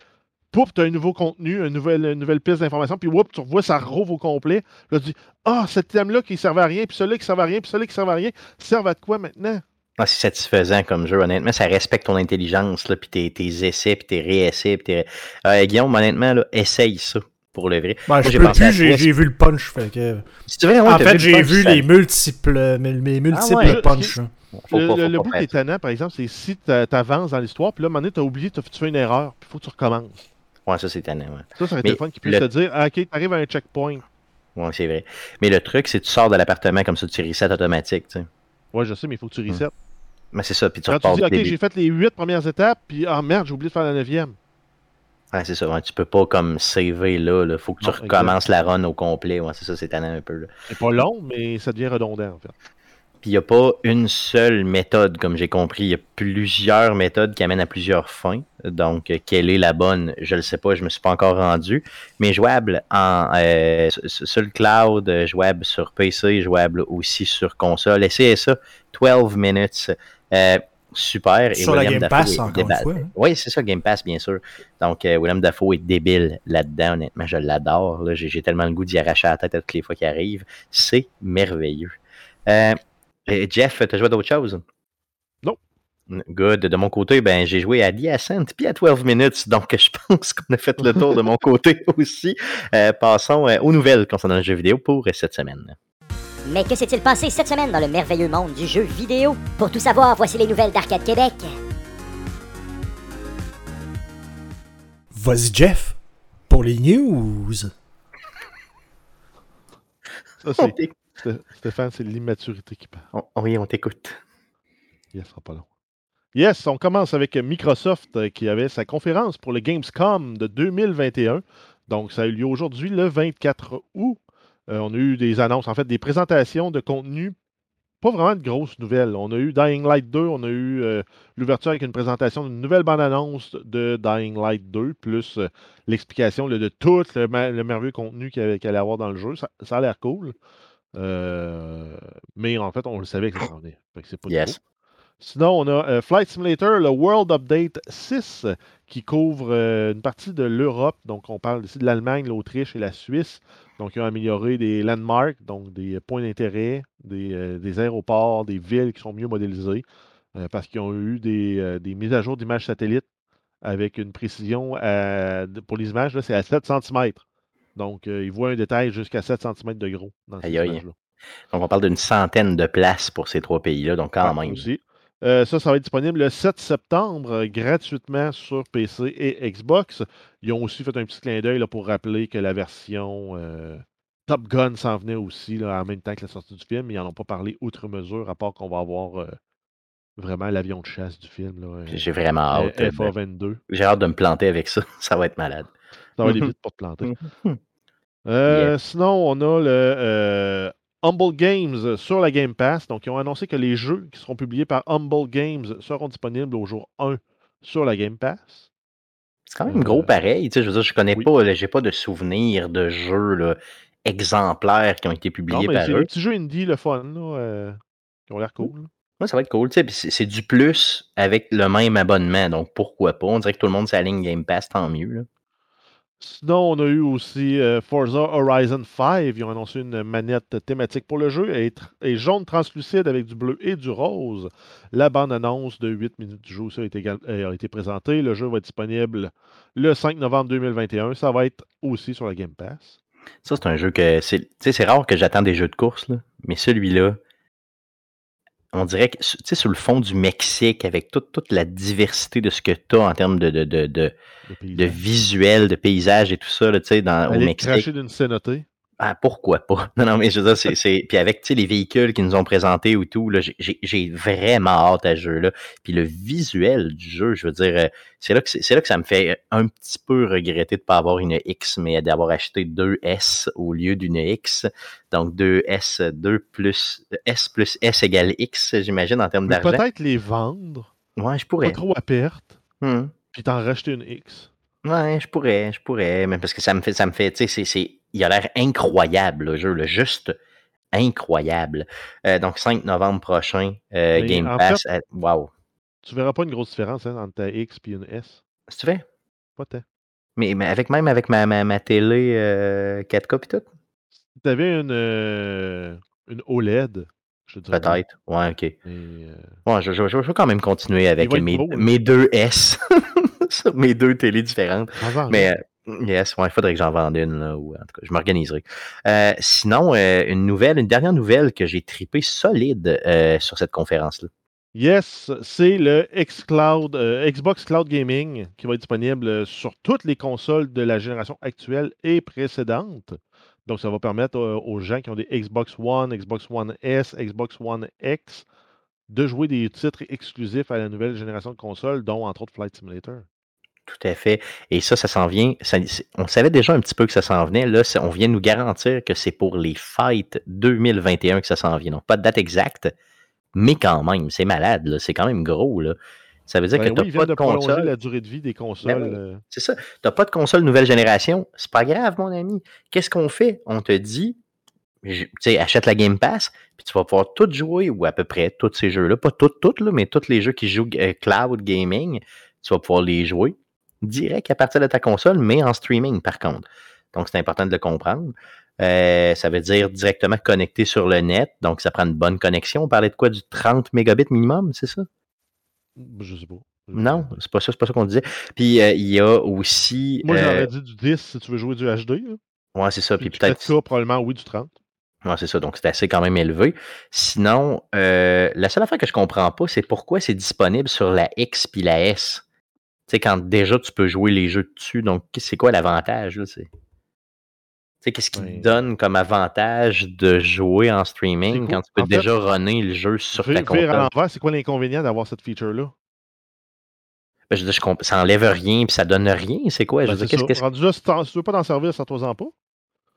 pouf, tu as un nouveau contenu, une nouvelle, une nouvelle piste d'information, puis whoop, tu revois, ça rouvre au complet. Là, tu dis, ah, cet thème-là qui servait à rien, puis celui-là qui servait à rien, puis celui-là qui servait à rien, servent à de quoi maintenant? Ah, c'est satisfaisant comme jeu, honnêtement. Ça respecte ton intelligence, là, puis tes, tes essais, puis tes réessais. Puis tes... Euh, Guillaume, honnêtement, là, essaye ça pour le vrai. Ben, je j'ai plus, j'ai vu le punch, fait que... C'est vrai, ouais, en t'as fait, j'ai vu ça- les multiples, mes, mes multiples ouais. punch. hein. Faut le pas- le- le bout qui est tannant, par exemple, c'est si tu avances dans l'histoire, puis là, à un moment donné, tu as oublié, t'as- tu fais une erreur, puis il faut que tu recommences. Ouais, ça, c'est tannant, ouais. Ça, ça aurait été fun qu'ils puissent le- te dire, ah, OK, tu arrives à un checkpoint. Ouais, c'est vrai. Mais le truc, c'est que tu sors de l'appartement comme ça, tu reset automatique, tu sais. Ouais, je sais, mais il faut que tu reset. Mais c'est ça, puis tu Quand tu repars dis, OK, j'ai fait les huit premières étapes, puis ah merde, j'ai oublié de faire la neuvième. Ouais, c'est ça, ouais, tu peux pas comme saver là, là. faut que tu Non, recommences la run au complet. Ouais, c'est ça, c'est tannant un peu. C'est pas long, mais ça devient redondant, en fait. Puis il n'y a pas une seule méthode, comme j'ai compris. Il y a plusieurs méthodes qui amènent à plusieurs fins. Donc, euh, quelle est la bonne, je ne le sais pas, je me suis pas encore rendu. Mais jouable en, euh, sur le cloud, euh, jouable sur PC, jouable aussi sur console. Essayez ça, 12 minutes. Euh, super. Sur la William Game Dafoe Pass, est encore une fois, hein. Oui, c'est ça, Game Pass, bien sûr. Donc, euh, William Dafoe est débile là-dedans, honnêtement, je l'adore. J'ai tellement le goût d'y arracher la tête à toutes les fois qu'il arrive. C'est merveilleux. Euh, Jeff, t'as joué à d'autres choses? Non. Good. De mon côté, ben, j'ai joué à The Ascent puis à 12 minutes, donc [laughs] je pense qu'on a fait le tour de mon côté [laughs] aussi. Euh, passons euh, aux nouvelles concernant le jeu vidéo pour cette semaine. Mais que s'est-il passé cette semaine dans le merveilleux monde du jeu vidéo? Pour tout savoir, voici les nouvelles d'Arcade Québec. Vas-y, Jeff, pour les news. Ça, c'est, Stéphane, c'est l'immaturité qui parle. on- oui, on t'écoute. Yes, sera pas long. Yes, on commence avec Microsoft euh, qui avait sa conférence pour le Gamescom de 2021. Donc, ça a eu lieu aujourd'hui, le 24 août. Euh, on a eu des annonces, en fait, des présentations de contenu. Pas vraiment de grosses nouvelles. On a eu Dying Light 2, on a eu euh, l'ouverture avec une présentation d'une nouvelle bande-annonce de Dying Light 2, plus euh, l'explication de tout le, merveilleux contenu qu'il allait avoir dans le jeu. Ça, ça a l'air cool. Mais en fait, on le savait que ça s'en venait. C'est pas Yes. Sinon, on a euh, Flight Simulator, le World Update 6, qui couvre euh, une partie de l'Europe. Donc, on parle ici de l'Allemagne, l'Autriche et la Suisse. Donc, ils ont amélioré des landmarks, donc des points d'intérêt, des, euh, des aéroports, des villes qui sont mieux modélisées, parce qu'ils ont eu des, des mises à jour d'images satellites avec une précision à- pour les images, là, c'est à 7 cm. Donc, ils voient un détail jusqu'à 7 cm de gros dans ces Aïe, aïe. Donc, on parle d'une centaine de places pour ces trois pays-là, donc quand Ah, même. aussi. Euh, ça, ça va être disponible le 7 septembre euh, gratuitement sur PC et Xbox. Ils ont aussi fait un petit clin d'œil pour rappeler que la version euh, Top Gun s'en venait aussi là, en même temps que la sortie du film. Ils n'en ont pas parlé outre mesure, à part qu'on va avoir euh, vraiment l'avion de chasse du film. J'ai vraiment hâte. euh, euh, de- FA-22. J'ai hâte de me planter avec ça. [laughs] Ça va être malade. Ça va aller vite pour te [laughs] planter. Sinon, on a le euh, Humble Games sur la Game Pass. Donc, ils ont annoncé que les jeux qui seront publiés par Humble Games seront disponibles au jour 1 sur la Game Pass. C'est quand même gros Euh, pareil. Tu sais, je veux dire, je connais oui. pas, j'ai pas de souvenirs de jeux là, exemplaires qui ont été Non, publiés mais par c'est eux. des petits jeux indie, le fun, là, euh, qui ont l'air cool. Moi, ça va être cool. tu sais, puis C'est c'est du plus avec le même abonnement. Donc, pourquoi pas? On dirait que tout le monde s'aligne Game Pass, tant mieux. là. Sinon, on a eu aussi euh, Forza Horizon 5. Ils ont annoncé une manette thématique pour le jeu. Elle est jaune translucide avec du bleu et du rose. La bande-annonce de 8 minutes du jeu euh, a été présentée. Le jeu va être disponible le 5 novembre 2021. Ça va être aussi sur la Game Pass. Ça, c'est un jeu que. C'est rare que j'attends des jeux de course, mais celui-là, on dirait que tu sais, sur le fond du Mexique, avec toute, toute la diversité de ce que tu as en termes de, de, de, visuel, de paysage et tout ça, là, tu sais, dans, au Mexique. cracher d'une cénotée. Ah, pourquoi pas? [laughs] Non, non, mais je veux dire, c'est, c'est- Puis avec les véhicules qu'ils nous ont présentés ou tout, là, j'ai, vraiment hâte à ce jeu-là. Puis le visuel du jeu, je veux dire, euh, c'est là que, c'est, c'est là que ça me fait un petit peu regretter de ne pas avoir une X, mais d'avoir acheté deux S au lieu d'une X. Donc deux S, 2 plus S plus S égale X, j'imagine, en termes Mais d'argent. Peut-être les vendre, Ouais, je pas pourrais. trop à perte, Hmm. puis t'en racheter une X. Ouais, je pourrais, je pourrais, mais parce que ça me fait, ça me fait, tu sais, c'est, il a l'air incroyable le jeu, là, juste incroyable. Euh, donc 5 novembre prochain, euh, Game Pass. euh, Wow. Tu verras pas une grosse différence hein, entre ta X et une S. Si tu fais, Pas tant. mais, mais avec même avec ma, ma, ma télé euh, 4K pis tout, Si t'avais une, euh, une OLED, peut-être. Ouais, ok. Euh, Ouais, je, je, je, je vais quand même continuer avec mes, beau, mes deux S [laughs] sur [laughs] mes deux télés différentes. en Mais euh, yes, ouais, il faudrait que j'en vende une, là, ou en tout cas, je m'organiserai. Euh, sinon, euh, une nouvelle, une dernière nouvelle que j'ai tripé solide euh, sur cette conférence-là. Yes, c'est le xCloud, Xbox Cloud Gaming qui va être disponible sur toutes les consoles de la génération actuelle et précédente. Donc, ça va permettre aux gens qui ont des Xbox One, Xbox One S, Xbox One X de jouer des titres exclusifs à la nouvelle génération de consoles, dont entre autres Flight Simulator. Tout à fait. Et ça, ça s'en vient. ça- on savait déjà un petit peu que ça s'en venait. Là, on vient nous garantir que c'est pour les fêtes 2021 que ça s'en vient. Donc, pas de date exacte, mais quand même, c'est malade. C'est quand même gros. Là. Ça veut dire Ben que oui, tu n'as pas de console. la durée de vie des consoles. oui. euh, C'est ça. Tu n'as pas de console nouvelle génération. C'est pas grave, mon ami. Qu'est-ce qu'on fait? On te dit, tu sais, achète la Game Pass, puis tu vas pouvoir tout jouer, ou à peu près tous ces jeux-là. Pas toutes, toutes, là, mais tous les jeux qui jouent euh, cloud gaming, tu vas pouvoir les jouer direct à partir de ta console, mais en streaming, par contre. Donc, c'est important de le comprendre. Euh, ça veut dire directement connecté sur le net. Donc, ça prend une bonne connexion. On parlait de quoi? Du 30 mégabits minimum, c'est ça? je sais pas. Non, c'est pas ça, c'est pas ça qu'on disait. Puis, euh, il y a aussi. Moi, euh, j'aurais dit du 10 si tu veux jouer du HD. là. ouais, c'est ça. Puis peut-être. 4K, probablement, oui, du 30. Ouais, c'est ça. Donc, c'est assez quand même élevé. Sinon, euh, la seule affaire que je comprends pas, c'est pourquoi c'est disponible sur la X puis la S. Tu sais, quand déjà tu peux jouer les jeux dessus. Donc, c'est quoi l'avantage, là? c'est- qu'est-ce qui te donne comme avantage de jouer en streaming quand tu peux En fait, déjà runner le jeu sur ta vire à console? l'envers, c'est quoi l'inconvénient d'avoir cette feature-là? Ben, je veux dire, je comp- ça enlève rien puis ça donne rien. C'est quoi? Je Ben, veux dire, qu'est-ce Rendu là, si, t'en- tu veux pas t'en servir, ça toi en pas.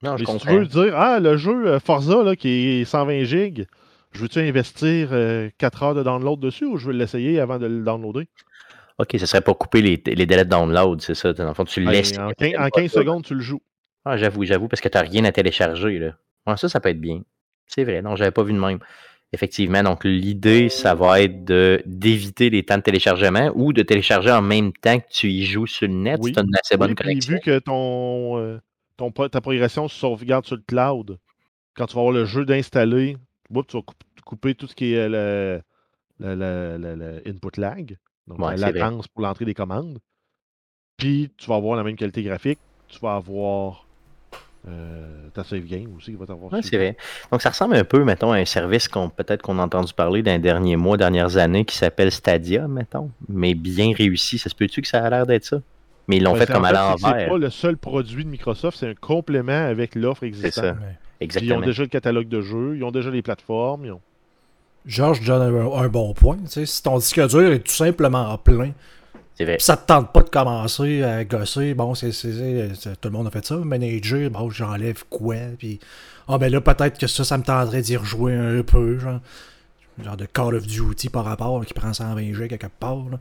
Non, je Mais si tu comprends. veux dire, ah, le jeu euh, Forza là, qui est 120 gigs, je veux-tu investir euh, 4 heures de download dessus ou je veux l'essayer avant de le downloader? OK, ce serait pour couper les, les délais de download, c'est ça. Dans le fond, tu le laisses. en, 15, en 15 secondes, tu le joues. Ah, j'avoue, j'avoue, parce que tu n'as rien à télécharger. Là. Ça, ça peut être bien. C'est vrai, non, j'avais pas vu de même. Effectivement, donc l'idée, ça va être d'éviter les temps de téléchargement ou de télécharger en même temps que tu y joues sur le net Oui. as une assez bonne Oui, connexion. vu que ton, euh, ton, ta progression se sauvegarde sur le cloud, quand tu vas avoir le jeu d'installer, tu vas coup- couper tout ce qui est le, le- le- le- le input lag, donc Ouais, c'est latence pour l'entrée des commandes. Puis tu vas avoir la même qualité graphique, tu vas avoir euh, ta save game aussi qui va t'avoir sur c'est vrai. Donc, ça ressemble un peu, mettons, à un service qu'on peut-être qu'on a entendu parler dans les derniers mois, dernières années, qui s'appelle Stadia, mettons, mais bien réussi. Ça se peut-tu que ça a l'air d'être ça? Mais ils l'ont Ben, fait c'est- comme à fait, c'est C'est l'envers. pas le seul produit de Microsoft, c'est un complément avec l'offre C'est existante. ça, Ouais. Puis ils exactement. ont déjà le catalogue de jeux, ils ont déjà les plateformes. ils ont- Georges donne un, un bon point. Si ton disque dur est tout simplement plein, vrai. Ça te tente pas de commencer à gosser. Bon, c'est, tout le monde a fait ça. Manager, bon, j'enlève quoi. Puis, ah, ben là, peut-être que ça, ça me tenterait d'y rejouer un peu. Genre, genre de Call of Duty par rapport, là, qui prend 120 G quelque part. là.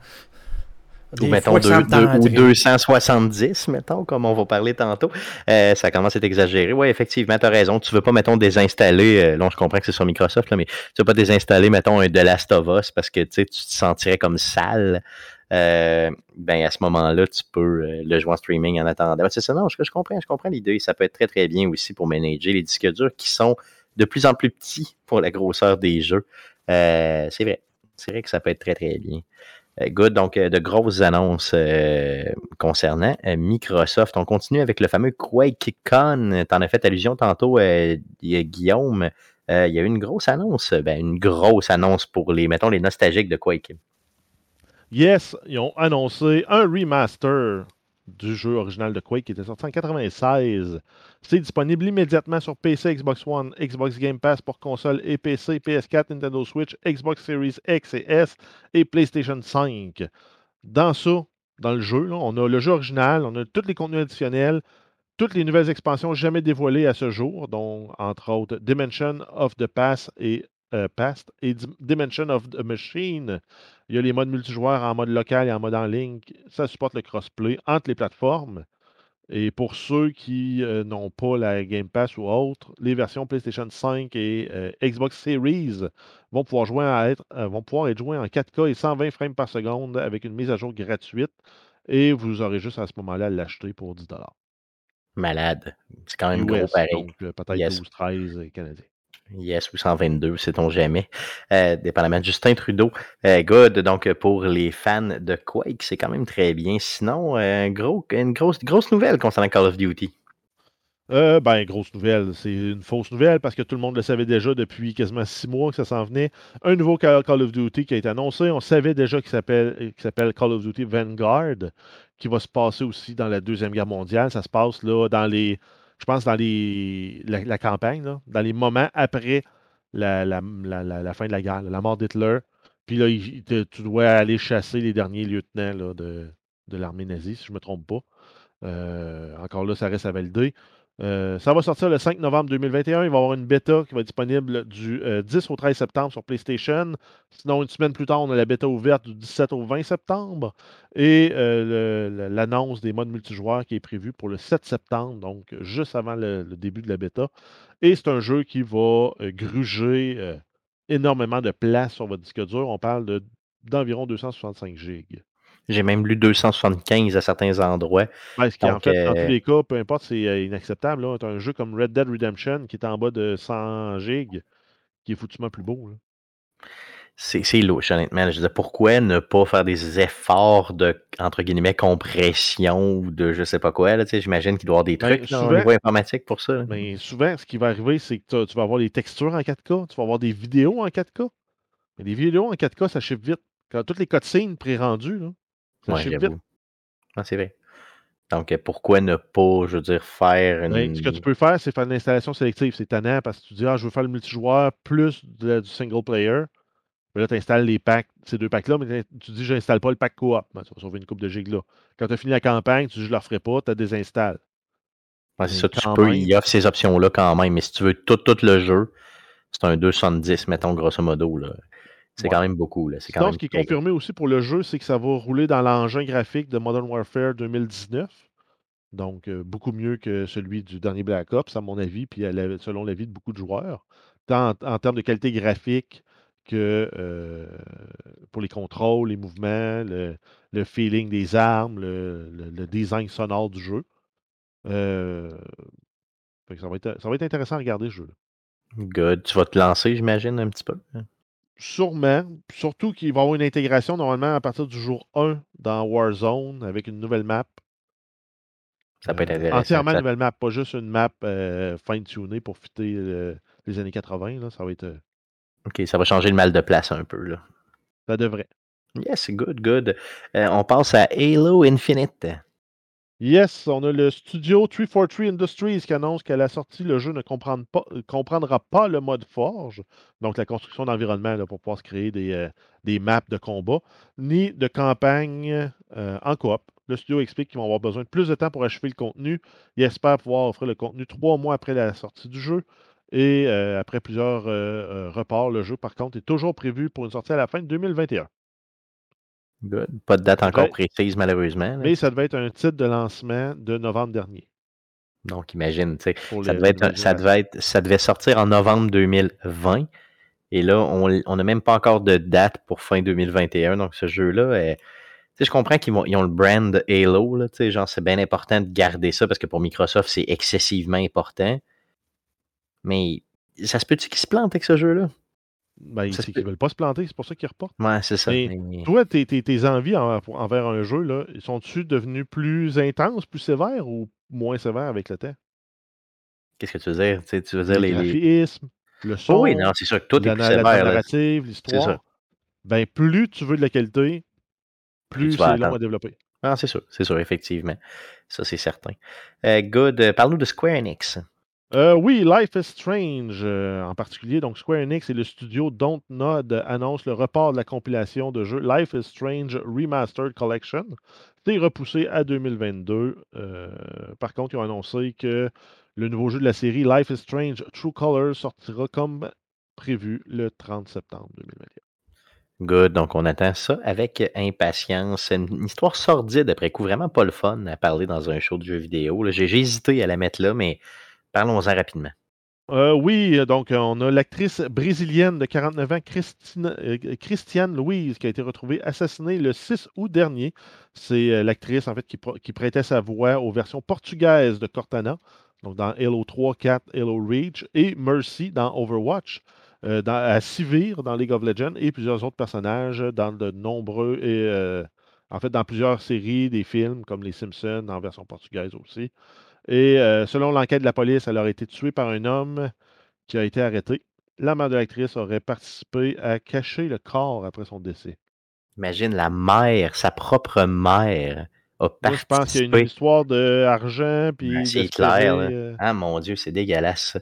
Des ou mettons fois que ça deux- me deux- ou tenterait. 270, mettons, comme on va parler tantôt. Euh, ça commence à être exagéré. Oui, effectivement, tu as raison. Tu veux pas, mettons, désinstaller. euh, là, je comprends que c'est sur Microsoft, là, mais tu veux pas désinstaller, mettons, un The Last of Us parce que tu sais, tu te sentirais comme sale. Euh, ben à ce moment-là, tu peux euh, le jouer en streaming en attendant. C'est ça, non, je, je comprends, je comprends l'idée. Ça peut être très très bien aussi pour manager les disques durs qui sont de plus en plus petits pour la grosseur des jeux. C'est vrai. C'est vrai que ça peut être très très bien. Euh, good, donc euh, de grosses annonces euh, concernant euh, Microsoft. On continue avec le fameux QuakeCon. Tu en as fait allusion tantôt, Guillaume. Il y a eu une grosse annonce, ben, une grosse annonce pour les, mettons, les nostalgiques de Quake. Yes, ils ont annoncé un remaster du jeu original de Quake qui était sorti en 96. C'est disponible immédiatement sur PC, Xbox One, Xbox Game Pass pour console et PC, PS4, Nintendo Switch, Xbox Series X et S et PlayStation 5. Dans ça, dans le jeu, on a le jeu original, on a tous les contenus additionnels, toutes les nouvelles expansions jamais dévoilées à ce jour, dont entre autres Dimension of the Past et, euh, Past et Dim- Dimension of the Machine. Il y a les modes multijoueurs en mode local et en mode en ligne. Ça supporte le crossplay entre les plateformes. Et pour ceux qui euh, n'ont pas la Game Pass ou autre, les versions PlayStation 5 et euh, Xbox Series vont pouvoir, jouer à être, euh, vont pouvoir être jouées en 4K et 120 frames par seconde avec une mise à jour gratuite. Et vous aurez juste à ce moment-là à l'acheter pour 10 Malade. C'est quand même gros US, pareil. donc euh, peut-être Yes. 12, 13 euh, canadiens. Yes, ou 122, sait-on jamais. Euh, dépendamment de Justin Trudeau. Euh, good, donc pour les fans de Quake, c'est quand même très bien. Sinon, euh, une grosse, nouvelle concernant Call of Duty. Euh, ben, grosse nouvelle. C'est une fausse nouvelle parce que tout le monde le savait déjà depuis quasiment six mois que ça s'en venait. Un nouveau Call of Duty qui a été annoncé. On savait déjà qu'il s'appelle s'appelle Call of Duty Vanguard, qui va se passer aussi dans la Deuxième Guerre mondiale. Ça se passe là dans les. Je pense dans la, campagne, dans les moments après la, fin de la guerre, la mort d'Hitler. Puis là, tu dois aller chasser les derniers lieutenants de l'armée nazie, si je ne me trompe pas. Euh, encore là, ça reste à valider. Euh, ça va sortir le 5 novembre 2021. Il va y avoir une bêta qui va être disponible du euh, 10 au 13 septembre sur PlayStation. Sinon, une semaine plus tard, on a la bêta ouverte du 17 au 20 septembre. Et euh, l'annonce des modes multijoueurs qui est prévue pour le 7 septembre, donc juste avant le, début de la bêta. Et c'est un jeu qui va euh, gruger euh, énormément de place sur votre disque dur. On parle de- d'environ 265 gigs. J'ai même lu 275 à certains endroits. Ouais, ce qui, en fait, dans euh, tous les cas, peu importe, c'est euh, inacceptable. As un jeu comme Red Dead Redemption qui est en bas de 100 gigs, qui est foutument plus beau. là. C'est c'est louche, honnêtement. Je dire, pourquoi ne pas faire des efforts de, entre guillemets, compression ou de je sais pas quoi? là, J'imagine qu'il doit y avoir des Ben, trucs là, au souvent- niveau informatique pour ça. là. Mais souvent, ce qui va arriver, c'est que tu vas avoir des textures en 4K, tu vas avoir des vidéos en 4K. Mais les vidéos en 4K, ça chiffre vite. Quand toutes les cutscenes pré-rendues, là, ça Ouais, j'avoue. Ah, c'est vrai. Donc, euh, pourquoi ne pas, je veux dire, faire une. Ben, ce que tu peux faire, c'est faire de l'installation sélective. C'est tannant parce que tu dis, ah, je veux faire le multijoueur plus de- du single player. Mais là, tu installes les packs, ces deux packs-là, mais tu dis, je n'installe pas le pack coop. Ben, tu vas sauver une coupe de gigs là. Quand tu as fini la campagne, tu dis, je ne le referai pas, tu désinstalles. Ouais, c'est ça, tu peux, même. il offre ces options-là quand même. Mais si tu veux tout, tout le jeu, c'est un 210, mettons, grosso modo. là. C'est Ouais. quand même beaucoup. là. Quand même ce qui est confirmé aussi pour le jeu, c'est que ça va rouler dans l'engin graphique de Modern Warfare 2019. Donc, euh, beaucoup mieux que celui du dernier Black Ops, à mon avis, puis la- selon l'avis de beaucoup de joueurs. Tant en, en termes de qualité graphique que euh, pour les contrôles, les mouvements, le, le feeling des armes, le, le- le design sonore du jeu. Euh, ça, va être, ça va être intéressant à regarder ce jeu. Good. Tu vas te lancer, j'imagine, un petit peu. Sûrement. Surtout qu'il va y avoir une intégration normalement à partir du jour 1 dans Warzone avec une nouvelle map. Ça peut être Euh, intéressant. entièrement Ça- nouvelle map, pas juste une map euh, fine-tunée pour fitter euh, les années 80. Là. Ça va être. euh, OK, ça va changer le mal de place un peu. Là. ça devrait. Yes, good, good. On passe à Halo Infinite. Yes, on a le studio 343 Industries qui annonce qu'à la sortie, le jeu ne euh, comprendra pas le mode forge, donc la construction d'environnement pour pouvoir se créer des, euh, des maps de combat, ni de campagne euh, en coop. Le studio explique qu'ils vont avoir besoin de plus de temps pour achever le contenu. Il espère pouvoir offrir le contenu trois mois après la sortie du jeu. Et après plusieurs reports, le jeu, par contre, est toujours prévu pour une sortie à la fin de 2021. Good. Pas de date encore précise, malheureusement. Mais ça devait être un titre de lancement de novembre dernier. Donc, imagine, tu sais, ça devait, être, ça, devait être, ça devait sortir en novembre 2020. Et là, on n'a même pas encore de date pour fin 2021. Donc, ce jeu-là, tu sais, je comprends qu'ils ils ont le brand Halo. Là, tu sais, genre, c'est bien important de garder ça parce que pour Microsoft, c'est excessivement important. Mais ça se peut-tu qu'ils se plantent avec ce jeu-là? Ben, c'est qu'ils peut. veulent pas se planter, c'est pour ça qu'ils reportent. Ouais, c'est ça. Mais Mais- Toi, tes, tes- tes envies en- envers un jeu, là, sont-tu devenus plus intenses, plus sévères ou moins sévères avec le temps? Qu'est-ce que tu veux dire? Tu veux dire Les les. les- graphismes, le son, Oh oui, non, c'est sûr que tout est la, plus na- la sévère. là. narrative, l'histoire. Ben, plus tu veux de la qualité, Plus plus tu vas c'est long à développer. Ah, c'est sûr, c'est sûr, effectivement. Ça, c'est certain. Euh, good. Euh, Parle-nous de Square Enix. Euh, oui, Life is Strange euh, en particulier. Donc, Square Enix et le studio Dontnod annoncent le report de la compilation de jeux Life is Strange Remastered Collection. C'est repoussé à 2022. Euh, par contre, ils ont annoncé que le nouveau jeu de la série Life is Strange True Colors sortira comme prévu le 30 septembre 2021. Good. Donc, on attend ça avec impatience. C'est une histoire sordide, après coup, vraiment pas le fun à parler dans un show de jeux vidéo. j'ai hésité à la mettre là, mais parlons-en rapidement. Euh, oui, euh, donc euh, on a l'actrice brésilienne de 49 ans, Christiane Louise, qui a été retrouvée assassinée le 6 août dernier. C'est l'actrice en fait qui, prêtait sa voix aux versions portugaises de Cortana, donc dans Halo 3, 4, Halo Reach, et Mercy dans Overwatch, dans, à Sivir dans League of Legends, et plusieurs autres personnages dans de nombreux et en fait dans plusieurs séries, des films comme Les Simpsons en version portugaise aussi. Et euh, selon l'enquête de la police, elle aurait été tuée par un homme qui a été arrêté. La mère de l'actrice aurait participé à cacher le corps après son décès. Imagine la mère, sa propre mère, a Moi, je pense qu'il y a une participé. histoire d'argent, Ben, c'est clair, euh, Ah mon Dieu, c'est dégueulasse.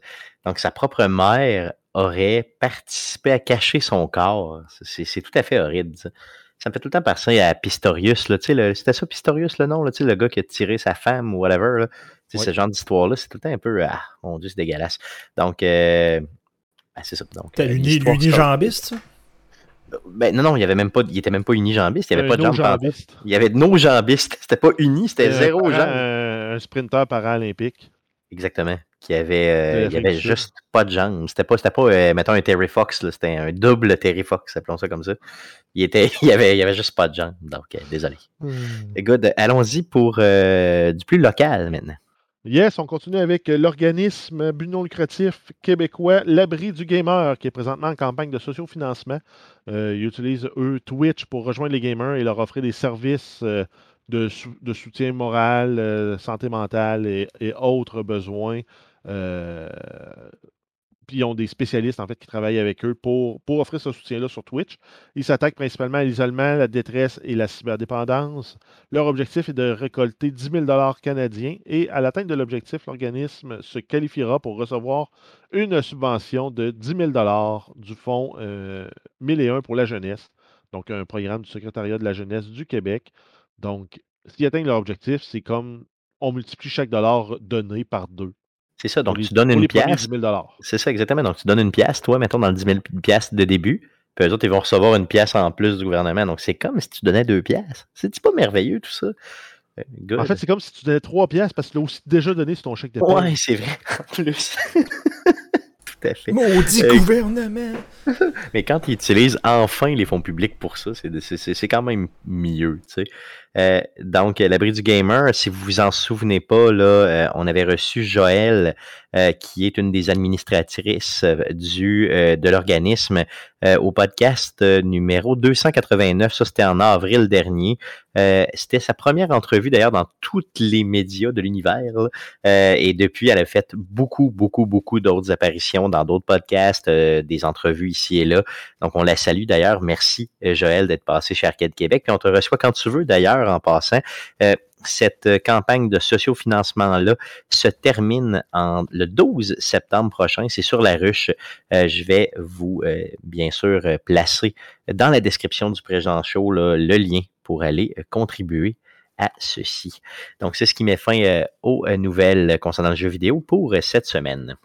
Donc, sa propre mère aurait participé à cacher son corps. C'est tout à fait horrible. Ça, Ça me fait tout le temps penser à Pistorius. C'était ça, Pistorius, le nom? Là, le gars qui a tiré sa femme ou whatever. là. Tu sais. Ce genre d'histoire-là, c'est tout le temps un peu. Ah, mon Dieu, c'est dégueulasse. Donc, euh, ben, c'est ça. Donc, T'as euh, l'unijambiste, ça? Ben, non, non, il, y avait même pas, il était même pas unijambiste. Il n'y avait un pas de jambes pantoute. no-jambiste. Il y avait de nos jambistes. C'était pas uni, c'était Euh, zéro jambes. Un, un sprinter paralympique. Exactement. Qui avait, euh, il y avait juste pas de jambes. C'était pas, c'était pas euh, mettons, un Terry Fox, là, c'était un double Terry Fox, appelons ça comme ça. Il, était, [laughs] il, y avait, il y avait juste pas de jambes. Donc, euh, désolé. Écoute, allons-y pour euh, du plus local maintenant. Yes, on continue avec euh, l'organisme but non lucratif québécois L'Abri du Gamer, qui est présentement en campagne de sociofinancement. Euh, ils utilisent, eux, Twitch pour rejoindre les gamers et leur offrir des services euh, de, sou- de soutien moral, euh, santé mentale et, et autres besoins. Euh, puis ils ont des spécialistes en fait qui travaillent avec eux pour, offrir ce soutien-là sur Twitch. Ils s'attaquent principalement à l'isolement, la détresse et la cyberdépendance. Leur objectif est de récolter 10 000 canadiens et à l'atteinte de l'objectif, l'organisme se qualifiera pour recevoir une subvention de 10 000 du fonds euh, 1001 pour la jeunesse, donc un programme du secrétariat de la jeunesse du Québec. Donc, s'ils atteignent leur objectif, c'est comme on multiplie chaque dollar donné par deux. C'est ça, donc Pour les- tu donnes une pièce. 10 000 C'est ça, exactement. Donc, tu donnes une pièce, toi, mettons, dans le 10 000 pièces de début. Puis eux autres, ils vont recevoir une pièce en plus du gouvernement. Donc, c'est comme si tu donnais deux pièces. C'est pas merveilleux, tout ça? Euh, good. En fait, c'est comme si tu donnais trois pièces parce que tu l'as aussi déjà donné sur ton chèque de paie. ouais, c'est vrai, [laughs] en plus. [laughs] tout à fait. Maudit Euh, gouvernement! [laughs] Mais quand ils utilisent enfin les fonds publics pour ça, c'est c'est- c'est- c'est quand même mieux. tu sais. Euh, donc, euh, l'abri du gamer, si vous vous en souvenez pas, là, euh, on avait reçu Joël, euh, qui est une des administratrices euh, du, euh, de l'organisme, au podcast numéro 289. Ça, c'était en avril dernier. C'était sa première entrevue, d'ailleurs, dans tous les médias de l'univers. et depuis, elle a fait beaucoup, beaucoup, beaucoup d'autres apparitions dans d'autres podcasts, des entrevues ici et là. Donc, on la salue d'ailleurs. Merci, Joël, d'être passé chez Arcade Québec. Puis on te reçoit quand tu veux, d'ailleurs, en passant. Euh, cette euh, campagne de sociofinancement-là se termine le 12 septembre prochain. C'est sur la ruche. Euh, je vais vous, bien sûr, placer dans la description du présent show le lien pour aller contribuer à ceci. Donc, c'est ce qui met fin aux nouvelles concernant le jeu vidéo pour cette semaine.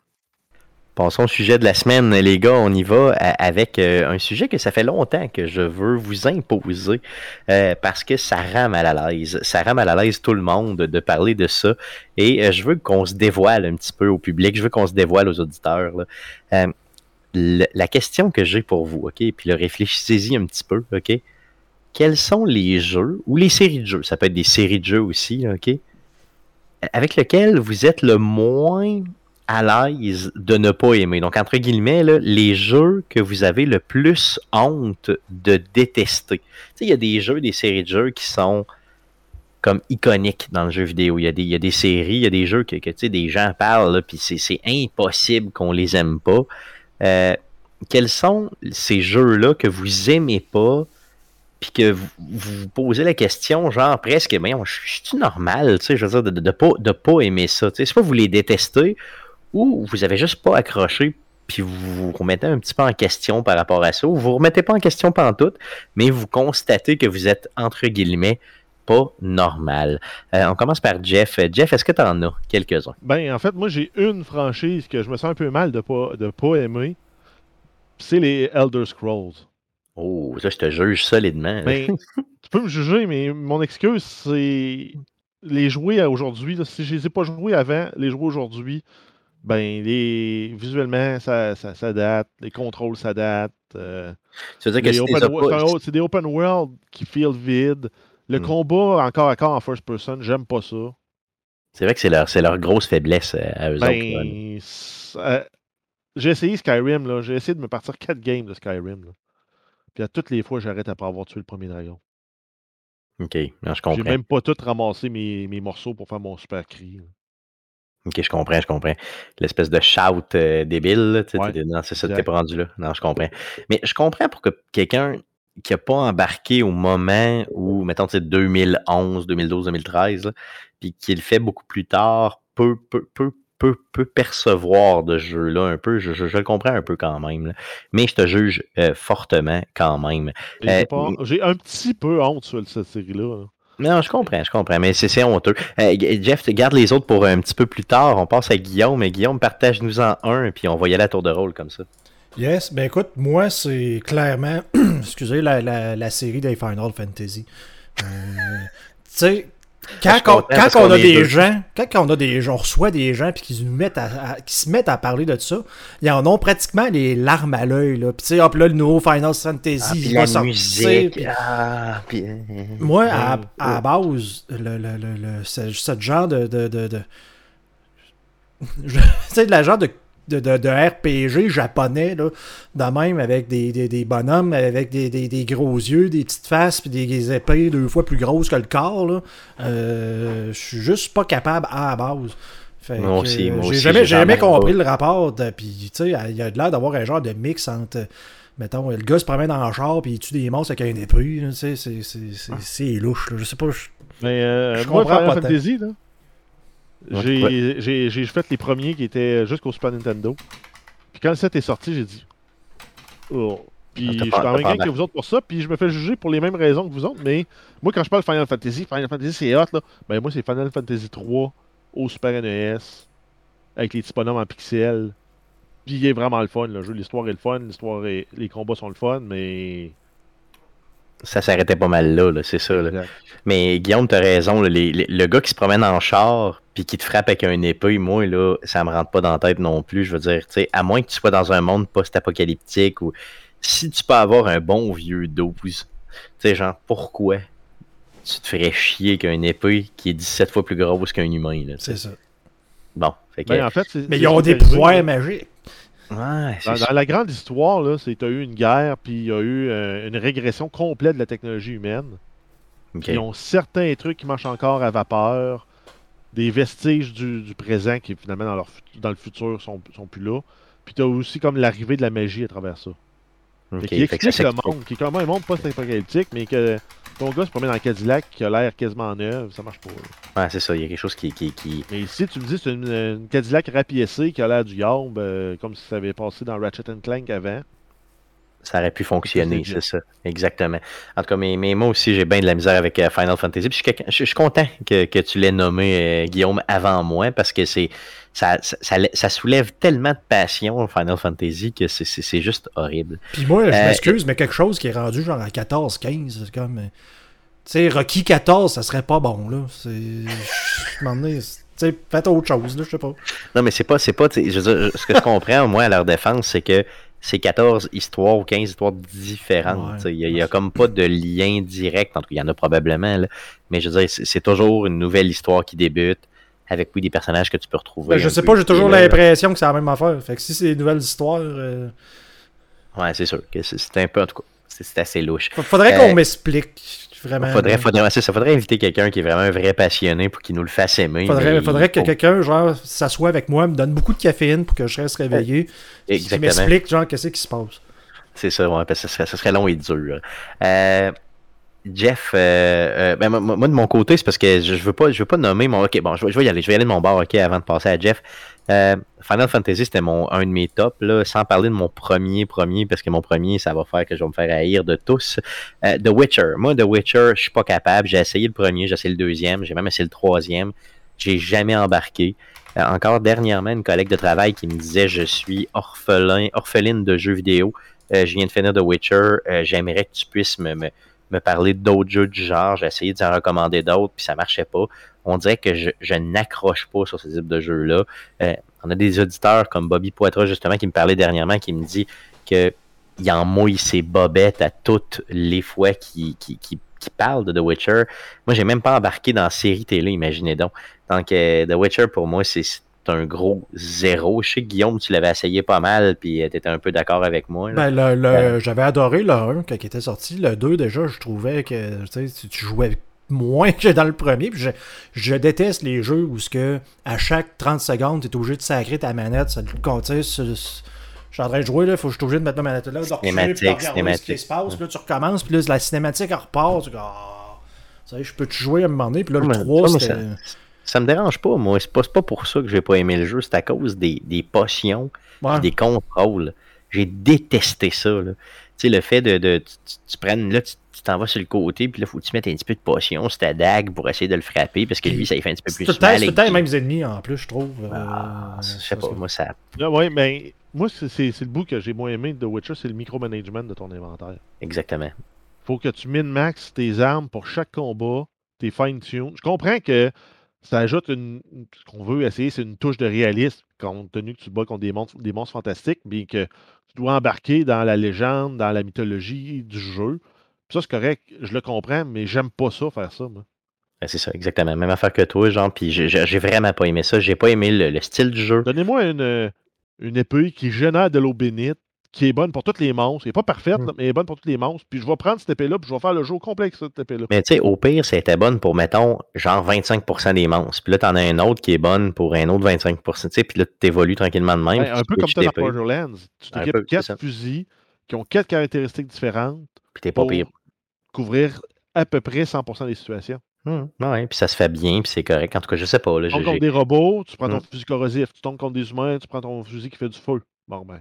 Passons au sujet de la semaine, les gars. On y va a- avec euh, un sujet que ça fait longtemps que je veux vous imposer euh, parce que ça rend mal à l'aise. Ça rend mal à l'aise tout le monde de parler de ça. Et euh, je veux qu'on se dévoile un petit peu au public. Je veux qu'on se dévoile aux auditeurs. Euh, la question que j'ai pour vous, OK? Puis le réfléchissez-y un petit peu, OK? Quels sont les jeux ou les séries de jeux? Ça peut être des séries de jeux aussi, OK? Avec lesquels vous êtes le moins à l'aise de ne pas aimer. Donc, entre guillemets, les jeux que vous avez le plus honte de détester. Il y a des jeux, des séries de jeux qui sont comme iconiques dans le jeu vidéo. Il y a des, y a des séries, il y a des jeux que, des gens parlent, puis c'est impossible qu'on les aime pas. Euh, quels sont ces jeux-là que vous aimez pas, puis que vous vous posez la question, genre presque, mais je suis normal, tu sais, je veux dire, de, de pas, de pas aimer ça. C'est pas vous les détestez ou vous avez juste pas accroché, puis vous vous remettez un petit peu en question par rapport à ça, ou vous vous remettez pas en question pendant tout, mais vous constatez que vous êtes, entre guillemets, pas normal. Euh, on commence par Jeff. Jeff, est-ce que tu en as quelques-uns? Ben, en fait, moi, j'ai une franchise que je me sens un peu mal de pas, de pas aimer. C'est les Elder Scrolls. Oh, ça, je te juge solidement. Ben, [laughs] tu peux me juger, mais mon excuse, c'est les jouer aujourd'hui. Si je les ai pas joués avant, les jouer aujourd'hui, ben, les... visuellement, ça, ça, ça date. Les contrôles, ça date. euh, si c'est des open world qui feel vide. Le Hmm. combat encore à corps en first person, j'aime pas ça. c'est vrai que c'est leur, grosse faiblesse euh, à eux autres. Ben, euh, j'ai essayé Skyrim, là. J'ai essayé de me partir 4 games de Skyrim. Là. Puis à toutes les fois, j'arrête après avoir tué le premier dragon. Ok, non, je J'ai comprends. même pas tout ramassé mes, mes morceaux pour faire mon super cri. là. Ok, je comprends, je comprends. L'espèce de shout euh, débile, tu sais, Ouais, t'es- non, c'est ça, t'es exact. pas rendu là. Non, je comprends. Mais je comprends pour que quelqu'un qui a pas embarqué au moment où, mettons, c'est 2011, 2012, 2013, là, puis qui le fait beaucoup plus tard, peut, peut, peut, peut, peut percevoir de ce jeu-là un peu. Je, je- je le comprends un peu quand même. là. Mais je te juge euh, fortement quand même. J'ai Euh, J'ai un petit peu honte sur cette série-là. là. Non, je comprends, je comprends, mais c'est honteux. Euh, Jeff, tu gardes les autres pour un petit peu plus tard. On passe à Guillaume, mais Guillaume, partage-nous en un, puis on va y aller à tour de rôle comme ça. Yes, ben écoute, moi, c'est clairement, [clears throat] excusez, la, la, la série des Final Fantasy. Euh, tu sais, quand, on, a des gens, quand on a des gens, on reçoit des gens puis qu'ils nous mettent à, à- qui se mettent à parler de ça, ils en ont pratiquement les larmes à l'œil là. Puis tu sais, hop là le nouveau Final Fantasy, Ah, il va sortir. puis- Ah, puis... Moi, à, Ouais, à base, le, le, le, le- ce, ce genre de. de, de, de- [laughs] je- tu sais, de la genre de, de, de, de RPG japonais, là, de même, avec des, des, des bonhommes, avec des, des, des gros yeux, des petites faces, puis des, des épées deux fois plus grosses que le corps, là. Euh, je suis juste pas capable à la base. Fait Moi que, aussi, moi j'ai aussi, jamais, j'ai jamais jamais compris pas. le rapport. Puis, tu sais, il y a de l'air d'avoir un genre de mix entre. Mettons, le gars se promène dans le char puis il tue des monstres avec un épée. là, Tu sais, c'est- c'est- c'est c'est louche. là. Je sais pas. je- Mais euh, Je moi, comprends Final pas. Fantasy, là, j'ai ouais. j'ai- j'ai fait les premiers qui étaient jusqu'au Super Nintendo. Puis quand le set est sorti, j'ai dit. Oh. Puis Ah, je suis pas- en même gang que vous autres pour ça, puis je me fais juger pour les mêmes raisons que vous autres, mais moi quand je parle Final Fantasy, Final Fantasy c'est hot là, ben moi c'est Final Fantasy 3 au Super NES, avec les petits bonhommes en pixels. Puis il est vraiment le fun, le jeu, l'histoire est le fun, l'histoire est... les combats sont le fun, mais... Ça s'arrêtait pas mal là, là, c'est ça. là. Mais Guillaume, t'as raison. là, les- les- le gars qui se promène en char puis qui te frappe avec un épée, moi, là, ça me rentre pas dans la tête non plus. Je veux dire, tu sais, à moins que tu sois dans un monde post-apocalyptique ou si tu peux avoir un bon vieux 12, tu sais, genre, pourquoi tu te ferais chier qu'un épée qui est 17 fois plus grosse qu'un humain, là. C'est ça. Bon, fait que... Ben, en fait, c'est- Mais ils ont des pouvoirs magiques. Ouais, Dans, la grande histoire, là, c'est tu as eu une guerre, puis il y a eu euh, une régression complète de la technologie humaine. Ils ont certains trucs qui marchent encore à vapeur, des vestiges du, du présent qui finalement dans, leur, dans le futur sont, sont plus là. Puis tu as aussi comme l'arrivée de la magie à travers ça. Qui explique le monde, qui est comme un monde post-apocalyptique, mais que ton gars se promène dans le Cadillac qui a l'air quasiment neuf, ça marche pas. là. Ouais, c'est ça. Il y a quelque chose qui... qui, qui... Mais ici, tu me dis c'est une, une Cadillac rapiécée qui a l'air du Yarb, euh, comme si ça avait passé dans Ratchet Clank avant. Ça aurait pu fonctionner, c'est ça. Exactement. En tout cas, mais, mais moi aussi, j'ai bien de la misère avec euh, Final Fantasy. Puis je, suis je- content que, que tu l'aies nommé, euh, Guillaume, avant moi, parce que c'est ça, ça, ça- ça soulève tellement de passion, Final Fantasy, que c'est- juste horrible. Puis moi, je Euh, m'excuse, mais quelque chose qui est rendu genre à 14, 15, c'est comme. Tu sais, Rocky 14, ça serait pas bon, là. C'est. sais, faites autre chose, là, je sais pas. Non, mais c'est pas, c'est pas, tu sais, je veux dire, ce que je comprends, moi, à leur défense, c'est que c'est 14 histoires ou 15 histoires différentes. Ouais. Il n'y a, comme pas de lien direct. En tout cas, il y en a probablement, là. mais je veux dire, c'est toujours une nouvelle histoire qui débute avec, oui, des personnages que tu peux retrouver. Ben, je sais pas, j'ai toujours l'impression que c'est la même affaire. Fait que si c'est des nouvelles histoires, euh, Ouais, c'est sûr c'est un peu, en tout cas, c'est assez louche. fa- faudrait Euh, qu'on m'explique vraiment. Faudrait, là. faudrait, ça, faudrait inviter quelqu'un qui est vraiment un vrai passionné pour qu'il nous le fasse aimer. Faudrait, mais faudrait que quelqu'un, genre, s'assoie avec moi, me donne beaucoup de caféine pour que je reste réveillé. Qui Exactement. m'explique, genre, qu'est-ce qui se passe. C'est ça, ouais, parce que ce serait, ce serait long et dur. Euh, Jeff, euh, euh, ben, moi, de mon côté, c'est parce que je, je veux pas, je veux pas nommer mon. Ok, bon, je vais, y aller, je vais y aller de mon bord, ok, avant de passer à Jeff. Euh, Final Fantasy, c'était mon un de mes tops, là, sans parler de mon premier premier, parce que mon premier, ça va faire que je vais me faire haïr de tous. Euh, The Witcher. Moi, The Witcher, je suis pas capable. J'ai essayé le premier, j'ai essayé le deuxième, j'ai même essayé le troisième. J'ai jamais embarqué. Euh, encore dernièrement, une collègue de travail qui me disait je suis orphelin, orpheline de jeux vidéo. Je viens de finir The Witcher. J'aimerais que tu puisses me, me parler d'autres jeux du genre. J'ai essayé d'en recommander d'autres, puis ça marchait pas. On dirait que je, n'accroche pas sur ce type de jeu-là. Euh, on a des auditeurs comme Bobby Poitras, justement, qui me parlait dernièrement, qui me dit que il en mouille ses bobettes à toutes les fois qu'il qui, qui, parle de The Witcher. Moi, j'ai même pas embarqué dans la série télé, imaginez donc. Donc, euh, The Witcher, pour moi, c'est un gros zéro. Je sais que Guillaume, tu l'avais essayé pas mal, puis tu étais un peu d'accord avec moi. Ben, le, le- j'avais adoré le 1 quand il était sorti. Le 2, déjà, je trouvais que tu jouais moins que dans le premier. Puis je, je déteste les jeux où ce que à chaque 30 secondes, tu es obligé de sacrer ta manette. Ça, tu sais, je suis en train de jouer, là, faut que je suis obligé de mettre ma manette là, de reculer, puis de Cinématique, regarder ce qui se passe. Puis là, tu recommences, puis là, la cinématique elle repart. Tu dis, ah, je peux te jouer à un moment donné? Puis là, le Ouais, 3, ça, moi, c'était. Ça me dérange pas, moi. C'est pas, pas pour ça que j'ai pas aimé le jeu. C'est à cause des, des potions Ouais. des contrôles. J'ai détesté ça. Là. Tu sais, le fait de. de tu, tu- tu prennes. Là, tu t'en vas sur le côté, puis là, faut que tu mettes un petit peu de potion sur ta dague pour essayer de le frapper, parce que lui, ça lui fait un petit peu plus tout mal. c'est temps les mêmes ennemis en plus, je trouve. Ah, Euh, je sais pas, c'est- moi, ça. Ah, ouais, mais moi, c'est le bout que j'ai moins aimé de The Witcher, c'est le micromanagement de ton inventaire. Exactement. faut que tu min-max tes armes pour chaque combat, tes fine-tune. Je comprends que ça ajoute une. Ce qu'on veut essayer, c'est une touche de réalisme, compte tenu que tu te bats contre des monstres, des monstres fantastiques, mais que tu dois embarquer dans la légende, dans la mythologie du jeu. Puis ça, c'est correct, je le comprends, mais j'aime pas ça, faire ça, moi. Ben, c'est ça, exactement. Même affaire que toi, genre, puis j'ai- vraiment pas aimé ça. J'ai pas aimé le, le style du jeu. Donnez-moi une, une épée qui génère de l'eau bénite, qui est bonne pour tous les monstres. Elle n'est pas parfaite, Mm. là, mais elle est bonne pour tous les monstres. Puis je vais prendre cette épée-là, puis je vais faire le jeu au complet avec cette épée-là. Mais tu sais, au pire, c'était bonne pour, mettons, genre 25% des monstres. Puis là, t'en as un autre qui est bonne pour un autre 25%. Tu sais, puis là, t'évolues tranquillement de même. Ben, un peu comme toi dans Borderlands. Tu t'équipes quatre fusils qui ont quatre caractéristiques différentes Puis t'es pas pour pire. couvrir à peu près 100% des situations. Hum, ouais, puis ça se fait bien, puis c'est correct. En tout cas, je sais pas. Là, Tu tombes j'ai- contre des robots, tu prends ton fusil corrosif. Tu tombes contre des humains, tu prends ton fusil qui fait du feu. Bon, ben.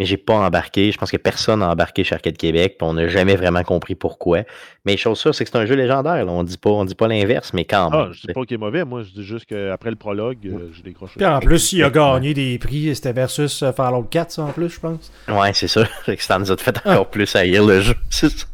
Mais j'ai pas embarqué. Je pense que personne n'a embarqué chez Arcade Québec, puis on n'a jamais vraiment compris pourquoi. Mais chose sûre, c'est que c'est un jeu légendaire. là. On dit pas, on dit pas l'inverse, mais quand Ah, même. je dis pas qu'il est mauvais, moi, je dis juste qu'après le prologue, euh, j'ai décroché. Puis en plus, il a gagné des prix, c'était versus euh, Fallout 4, ça, en plus, je pense. Ouais, c'est ça. [laughs] Ça nous a fait encore plus haïr le jeu. C'est ça.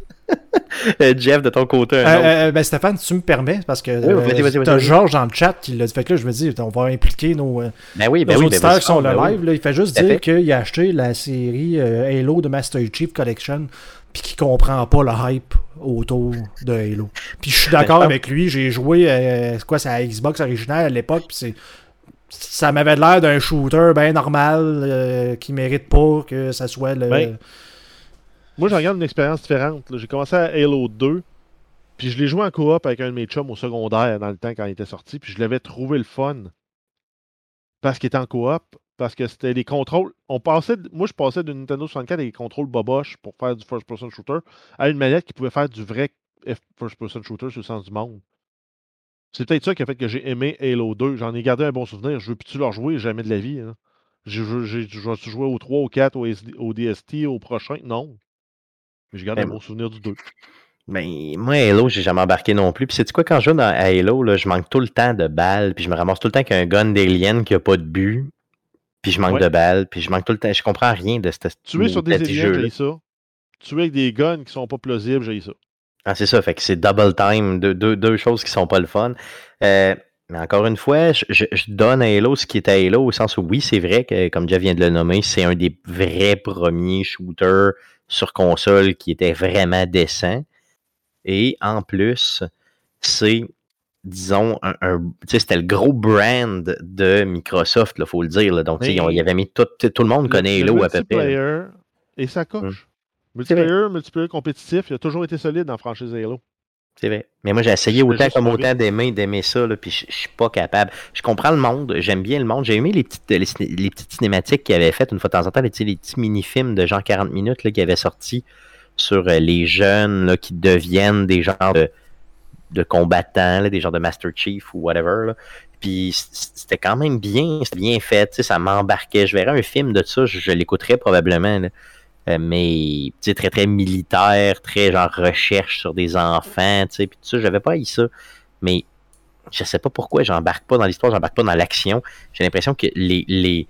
Euh, Jeff, de ton côté, un Euh, autre. euh, ben Stéphane, si tu me permets, parce que Oui, t'as vas-y. Georges dans le chat qui l'a dit. Fait que là, je me dis, on va impliquer nos, Ben oui, ben nos oui, ben auditeurs vas-y. qui sont Ben le oui. live. Là, il fait juste à dire qu'il a acheté la série Halo de Master Chief Collection, puis qu'il comprend pas le hype autour de Halo. Puis je suis d'accord Ben, avec lui. J'ai joué, euh, quoi, c'est la Xbox originale à l'époque, puis c'est. Ça m'avait l'air d'un shooter bien normal euh, qui mérite pas que ça soit le. Ben, Moi, j'en regarde une expérience différente. J'ai commencé à Halo 2, puis je l'ai joué en coop avec un de mes chums au secondaire dans le temps quand il était sorti, puis je l'avais trouvé le fun parce qu'il était en coop, parce que c'était les contrôles. On passait, de- moi, je passais d'une Nintendo 64 avec des contrôles boboche pour faire du first-person shooter à une manette qui pouvait faire du vrai first-person shooter sur le sens du monde. C'est peut-être ça qui a fait que j'ai aimé Halo 2. J'en ai gardé un bon souvenir. Je veux plus leur jouer? Jamais de la vie. hein. Je au 3, au 4, au, SD au DST, au prochain? Non. Mais je garde Mais un bon souvenir du 2. Ben, moi, Halo, j'ai jamais embarqué non plus. Puis, c'est quoi, quand je joue dans, à Halo, là, je manque tout le temps de balles. Puis, je me ramasse tout le temps qu'un gun d'alien qui a pas de but. Puis, je manque Ouais. de balles. Puis, je manque tout le temps. Je comprends rien de cette Tuer sur des aliens, j'ai ça. Tuer avec des guns qui sont pas plausibles, j'ai ça. Ah, c'est ça, fait que c'est double time, deux, deux, deux choses qui sont pas le fun. Euh, mais encore une fois, je, je- je donne à Halo ce qui est à Halo, au sens où oui, c'est vrai que, comme Jeff vient de le nommer, c'est un des vrais premiers shooters sur console qui était vraiment décent. Et en plus, c'est, disons, un, c'était le gros brand de Microsoft, il faut le dire. là. Donc, il y avait mis tout, tout le monde connaît Halo à peu près. multiplayer Et ça coche. Vrai. Multiplayer, multiplayer compétitif, il a toujours été solide dans la franchise Halo. C'est vrai. Mais moi, j'ai essayé autant comme autant d'aimer, d'aimer ça, là, puis je je suis pas capable. Je comprends le monde, j'aime bien le monde. J'ai aimé les petites, les, petites cinématiques qu'ils avaient faites une fois de temps en temps, les, petits- les petits mini-films de genre 40 minutes là, qui avaient sorti sur euh, les jeunes là, qui deviennent des genres de, de combattants, là, des genres de Master Chief ou whatever. là. Puis c'était quand même bien, c'était bien fait, ça m'embarquait. Je verrais un film de ça, je, je l'écouterais probablement. Euh, mais tu sais, très très militaire, très genre recherche sur des enfants, tu sais, puis tout ça, j'avais pas eu ça. Mais je sais pas pourquoi, j'embarque pas dans l'histoire, j'embarque pas dans l'action. J'ai l'impression que les, les,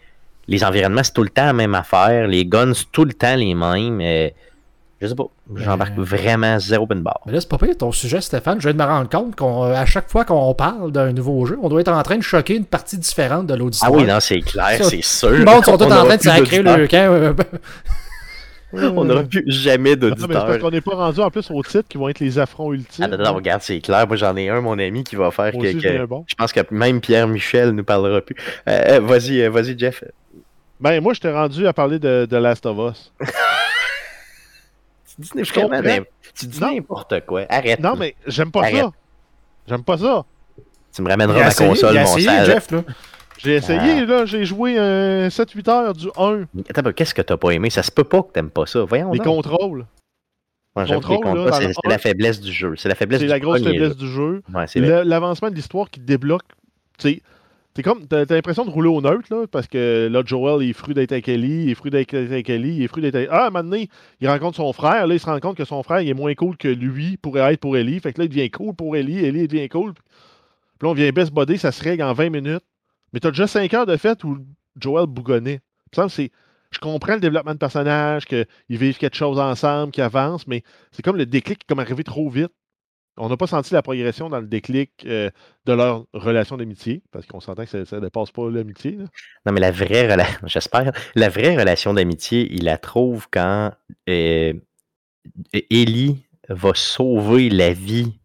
les environnements, c'est tout le temps la même affaire, les guns, c'est tout le temps les mêmes. euh, je sais pas, j'embarque Mais- vraiment zéro bar. Mais là, c'est pas pire ton sujet, Stéphane. Je viens de me rendre compte qu'à chaque fois qu'on parle d'un nouveau jeu, on doit être en train de choquer une partie différente de Ah l'auditoire. oui, non, c'est clair, c'est sûr. Tout le monde sont tous en train de sacrer le camp. On n'aura plus jamais Non, mais c'est parce d'auditeurs. qu'on n'est pas rendu en plus au titre qui vont être les affronts ultimes. Ah non, non, regarde, c'est clair. Moi, j'en ai un, mon ami, qui va faire Moi que, aussi, bon. Je pense que même Pierre Michel nous parlera plus. Euh, euh, vas-y, euh, vas-y, Jeff. Ben, moi, je t'ai rendu à parler de, de Last of Us. [laughs] Tu dis tu n'importe quoi. Arrête. Non, mais j'aime pas Arrête. ça. J'aime pas ça. Tu me ramèneras ma essayé, console, mon. Jeff, là. J'ai essayé, là, j'ai joué euh, 7-8 heures du 1. Attends, qu'est-ce que t'as pas aimé? Ça se peut pas que t'aimes pas ça. Voyons Les donc. contrôles. Ouais, c'est la faiblesse du jeu. C'est la faiblesse C'est la grosse faiblesse du jeu. Ouais, L'avancement de l'histoire qui te débloque. Tu t'es comme. T'as l'impression de rouler au neutre, là, parce que là, Joel, il est fru d'être avec Ellie, il est fru d'être avec Ellie, il est fru d'être avec- Ah, à un moment donné, il rencontre son frère, là, il se rend compte que son frère, il est moins cool que lui pourrait être pour Ellie. Fait que là, il devient cool pour Ellie, Ellie il devient cool. Puis là, on vient best body, ça se règle en 20 minutes. Mais t'as déjà 5 heures de fête où Joel bougonnait. C'est. Je comprends le développement de personnage, qu'ils vivent quelque chose ensemble, qu'ils avancent, mais c'est comme le déclic qui comme arrivé trop vite. On n'a pas senti la progression dans le déclic euh, de leur relation d'amitié, parce qu'on s'entend que ça ne dépasse pas l'amitié. Non, mais la vraie relation, [laughs] j'espère, la vraie relation d'amitié, il la trouve quand euh, Ellie va sauver la vie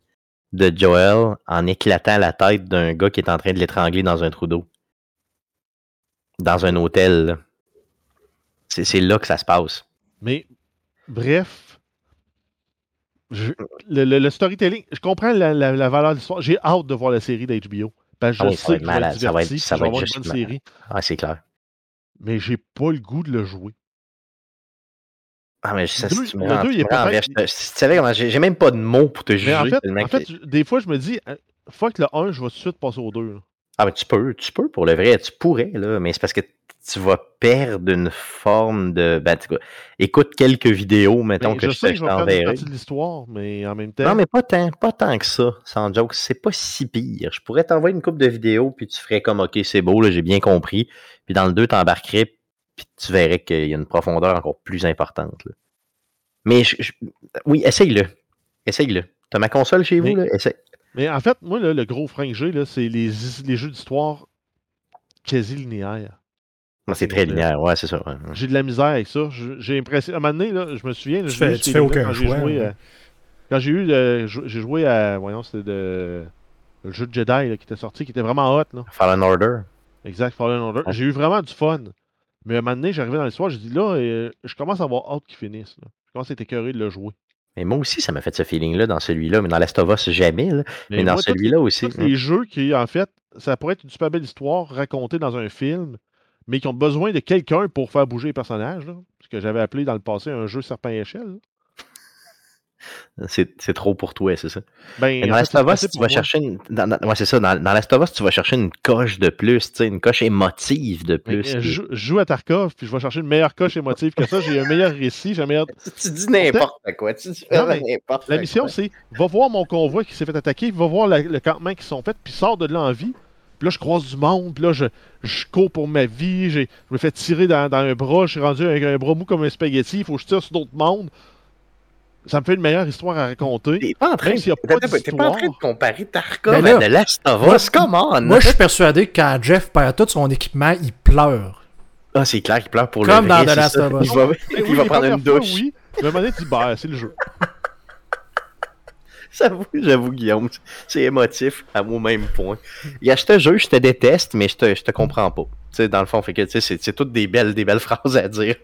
de Joel en éclatant la tête d'un gars qui est en train de l'étrangler dans un trou d'eau. Dans un hôtel. C'est là que ça se passe. Mais, bref, je- le, le- le storytelling, je comprends la, la- la valeur de l'histoire. J'ai hâte de voir la série d'HBO. Parce que Ah je oui, ça va sais être que je être malade, ça va être- ça va une bonne malade. série. Ah, c'est clair. Mais j'ai pas le goût de le jouer. Ah, mais Deux- tu me le rends- deux, tu il est me rends je tu savais comment. J'ai j'ai même pas de mots pour te juger. Mais en fait, en fait, je- des fois, je me dis, euh, fuck le 1, je vais tout de suite passer au 2. là. Ah, mais tu peux, tu peux pour le vrai, tu pourrais, là, mais c'est parce que tu vas perdre une forme de. Ben, écoute quelques vidéos, mettons que je je, sais je je t'enverrai. partie de l'histoire, mais en même temps. Non, mais pas tant, pas tant que ça, sans joke. C'est pas si pire. Je pourrais t'envoyer une coupe de vidéos, puis tu ferais comme, OK, c'est beau, là, j'ai bien compris. Puis dans le 2, t'embarquerais, puis tu verrais qu'il y a une profondeur encore plus importante. là. Mais je- je- oui, essaye-le. Essaye-le. T'as ma console chez vous, Mais- là? Essaye. Mais en fait, moi, là, le gros frein que j'ai, là, c'est les, les jeux d'histoire quasi linéaires. Non, C'est très linéaire, ouais, c'est ça. ouais. J'ai de la misère avec ça. J'ai l'impression. À un moment donné, là, je me souviens. là, Tu fais- tu fais aucun quand choix, joué, hein. euh, Quand j'ai eu. euh, j'ai joué à. Voyons, c'était de. Le jeu de Jedi là, qui était sorti, qui était vraiment hot. Là. Fallen Order. Exact, Fallen Order. J'ai eu vraiment du fun. Mais à un moment donné, j'arrivais dans l'histoire, j'ai dit là, euh, je commence à avoir hâte qu'il finisse. là. Je commence à être écœuré de le jouer. Mais moi aussi, ça m'a fait ce feeling-là dans celui-là, mais dans Last of Us, jamais. là. Mais, dans moi, celui-là aussi. tous les jeux qui, en fait, ça pourrait être une super belle histoire racontée dans un film, mais qui ont besoin de quelqu'un pour faire bouger les personnages. là. ce que j'avais appelé dans le passé un jeu serpent et échelle. là. C'est c'est trop pour toi, c'est ça? Ben, dans fait, Last of Us, tu vas moi. chercher une. Dans, dans- ouais, c'est ça. Dans, dans Last of Us, tu vas chercher une coche de plus, tu sais, une coche émotive de Mais, plus. euh, je, joue- je joue à Tarkov, puis je vais chercher une meilleure coche émotive que ça. J'ai un meilleur récit, j'ai un meilleur. [laughs] Tu dis n'importe quoi. Tu dis Non, n'importe La mission, c'est va voir mon convoi qui s'est fait attaquer, va voir la- le campement qui sont faits, puis sort de là en vie. Puis là, je croise du monde, puis là, je, je cours pour ma vie, j'ai- je me fais tirer dans, dans un bras, je suis rendu avec un bras mou comme un spaghetti, il faut que je tire sur d'autres mondes. Ça me fait une meilleure histoire à raconter. T'es pas en train, a pas pas en train de comparer Tarkov là, à The Last of moi- Us. Come on! Moi, je suis persuadé que quand Jeff perd tout son équipement, il pleure. Ah, c'est clair qu'il pleure pour Comme le dans vrai, The Last of Us. Il va, Mais il oui, va les prendre une premières fois, douche. oui. Un moment donné, tu bah, c'est le jeu. [laughs] J'avoue, j'avoue, Guillaume, c'est émotif à mon même point. Il y a, je te jure, je te déteste, mais je te, je te comprends pas. Tu sais, dans le fond, fait que, tu sais, c'est, c'est toutes des belles, des belles [laughs] phrases à dire.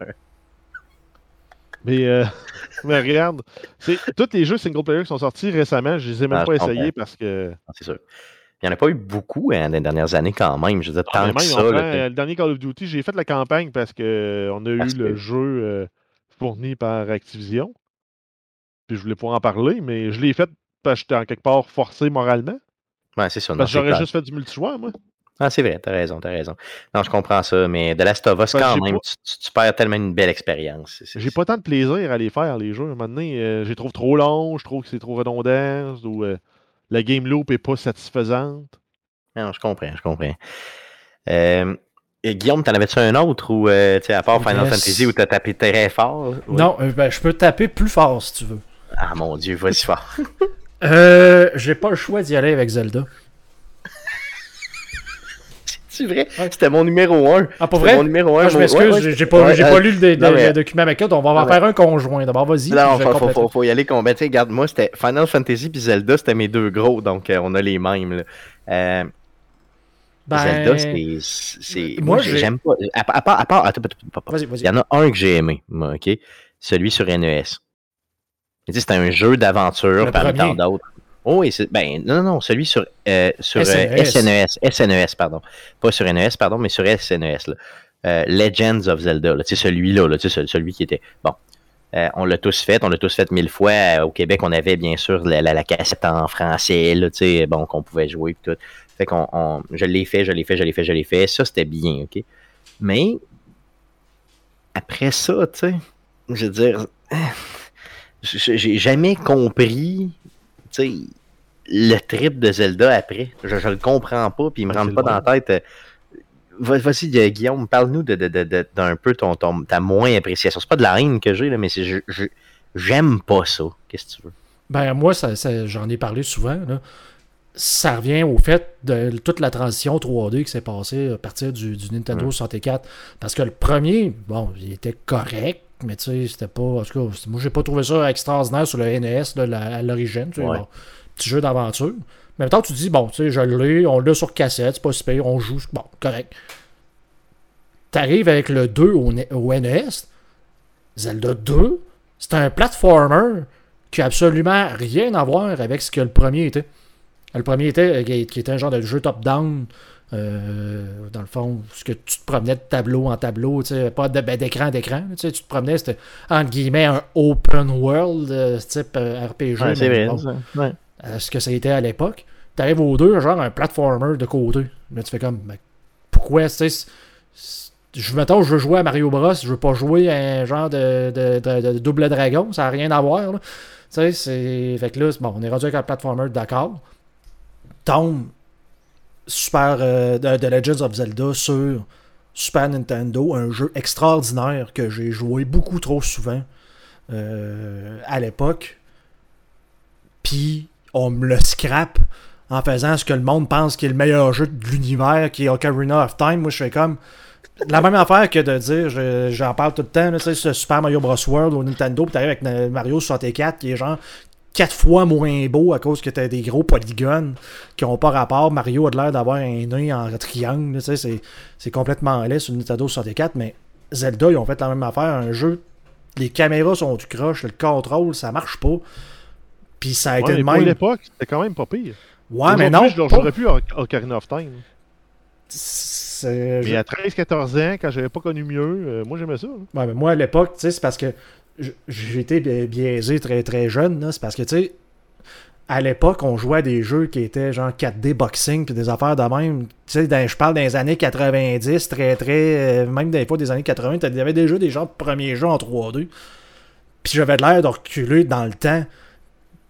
Mais, euh, [laughs] mais regarde, tous les jeux single player qui sont sortis récemment, je les ai même Ah, pas essayés parce que. Ah, C'est sûr. Il n'y en a pas eu beaucoup hein, dans les dernières années quand même. Je veux dire, Ah, tant mais que même, ça. là, euh, le dernier Call of Duty, j'ai fait la campagne parce que euh, a Parce eu le jeu euh, fourni par Activision. Puis je voulais pouvoir en parler, mais je l'ai fait parce que j'étais en quelque part forcé moralement. Ouais, c'est ça. Parce que j'aurais juste fait du multijoueur, moi. Ah, c'est vrai, t'as raison, t'as raison. Non, je comprends ça, mais The Last of Us, que quand même, pas- tu, tu- tu perds tellement une belle expérience. J'ai pas tant de plaisir à les faire, les jeux. À un moment donné, euh, je les trouve trop longs, je trouve que c'est trop redondant, ou euh, la game loop est pas satisfaisante. Non, je comprends, je comprends. Euh, et Guillaume, t'en avais-tu un autre ou, euh, tu sais, à part Final Yes. Fantasy où t'as tapé très fort? Oui. Non, ben, je peux taper plus fort si tu veux. Ah mon dieu, vas-y fort. [laughs] Euh, j'ai pas le choix d'y aller avec Zelda. C'est vrai? Ouais. C'était mon numéro 1. Ah, pour vrai? mon numéro 1. Ah, je m'excuse, j'ai- j'ai pas, Ouais, j'ai euh, pas lu le, document avec toi, on va en faire un conjoint. D'abord, vas-y. Non, faut, faut, faut, faut y aller combat. Tu sais, regarde, moi, c'était Final Fantasy puis Zelda, c'était mes deux gros, donc euh, on a les mêmes. là. Euh, Ben, Zelda, c'est. c'est- moi, Moi, j'ai- j'aime pas. À, part- à part. À part attends, Il y en a un que j'ai aimé, moi, OK? Celui sur NES. C'était un jeu d'aventure Le parmi tant d'autres. Oh, oui, c'est- ben, non, non, non, celui sur, euh, sur euh, SNES. SNES. SNES, pardon. Pas sur NES, pardon, mais sur SNES. Là. Euh, Legends of Zelda, là, tu sais, celui-là, là, tu sais, celui, qui était. Bon. Euh, on l'a tous fait, on l'a tous fait mille fois. Euh, au Québec, on avait bien sûr la, la- la cassette en français, là, tu sais, bon, qu'on pouvait jouer pis tout. Fait qu'on, on- je l'ai fait, je l'ai fait, je l'ai fait, je l'ai fait. Ça, c'était bien, OK? Mais, après ça, tu sais, je veux dire, j'ai jamais compris, tu sais, le trip de Zelda après. Je, je le comprends pas, puis il me Ben, rentre pas dans la tête. euh, Va- Vas-y, euh, Guillaume, parle-nous de, de, de- de- d'un peu ton, ton- ta moins appréciation. C'est pas de la haine que j'ai, mais c'est je- je- j'aime pas ça. Qu'est-ce que tu veux? Ben, moi, ça, ça- j'en ai parlé souvent. là. Ça revient au fait de toute la transition 3D qui s'est passée à partir du, du Nintendo Mm. 64. Parce que le premier, bon, il était correct, mais tu sais, c'était pas. En tout cas, moi, j'ai pas trouvé ça extraordinaire sur le NES là, la- à l'origine. tu sais, Ouais. bon, petit jeu d'aventure. Mais maintenant, tu dis, bon, tu sais, je l'ai, on l'a sur cassette, c'est pas si pire, on joue, bon, correct. T'arrives avec le 2 au, au NES, Zelda 2, c'est un platformer qui a absolument rien à voir avec ce que le premier était. Le premier était, euh, qui était un genre de jeu top-down, euh, dans le fond, ce que tu te promenais de tableau en tableau, tu sais, pas ben, d'écran d'écran, tu sais, tu te promenais, c'était entre guillemets un open world euh, type RPG. C'est bon. Ouais. À ce que ça été à l'époque. T'arrives aux deux, genre un platformer de côté. Là, tu fais comme, pourquoi, tu sais, je mettons, je veux jouer à Mario Bros, je veux pas jouer à un genre de, double dragon, ça n'a rien à voir, là. Tu sais, c'est. Fait que là, bon, on est rendu avec un platformer, d'accord. Tombe Super euh, de Legends of Zelda sur Super Nintendo, un jeu extraordinaire que j'ai joué beaucoup trop souvent euh, à l'époque. Puis on me le scrape en faisant ce que le monde pense qui est le meilleur jeu de l'univers, qui est Ocarina of Time. Moi, je fais comme. La même affaire que de dire, je- j'en parle tout le temps, là, ce Super Mario Bros. World au Nintendo, puis t'arrives avec Mario 64 qui est genre 4 fois moins beau à cause que t'as des gros polygones qui ont pas rapport. Mario a l'air d'avoir un nez en triangle, c'est complètement laid sur le Nintendo 64, mais Zelda, ils ont fait la même affaire, un jeu, les caméras sont du croche, le contrôle, ça marche pas. Puis ça a Ouais, été le pour même. l'époque, c'était quand même pas pire. Ouais, mais non. Je ne pas- jouerais plus à Ocarina of Time. Mais à 13-14 ans, quand j'avais pas connu mieux, euh, moi j'aimais ça. Ouais, mais moi, à l'époque, tu sais, c'est parce que j- j'ai été bi- biaisé très très jeune, c'est parce que, tu sais, à l'époque, on jouait à des jeux qui étaient genre 4D boxing, puis des affaires de même. Tu sais, dans- je parle des années 90, très très. euh, même des fois des années 80, il y avait déjà des gens de premiers jeux en 3D. Puis j'avais l'air de reculer dans le temps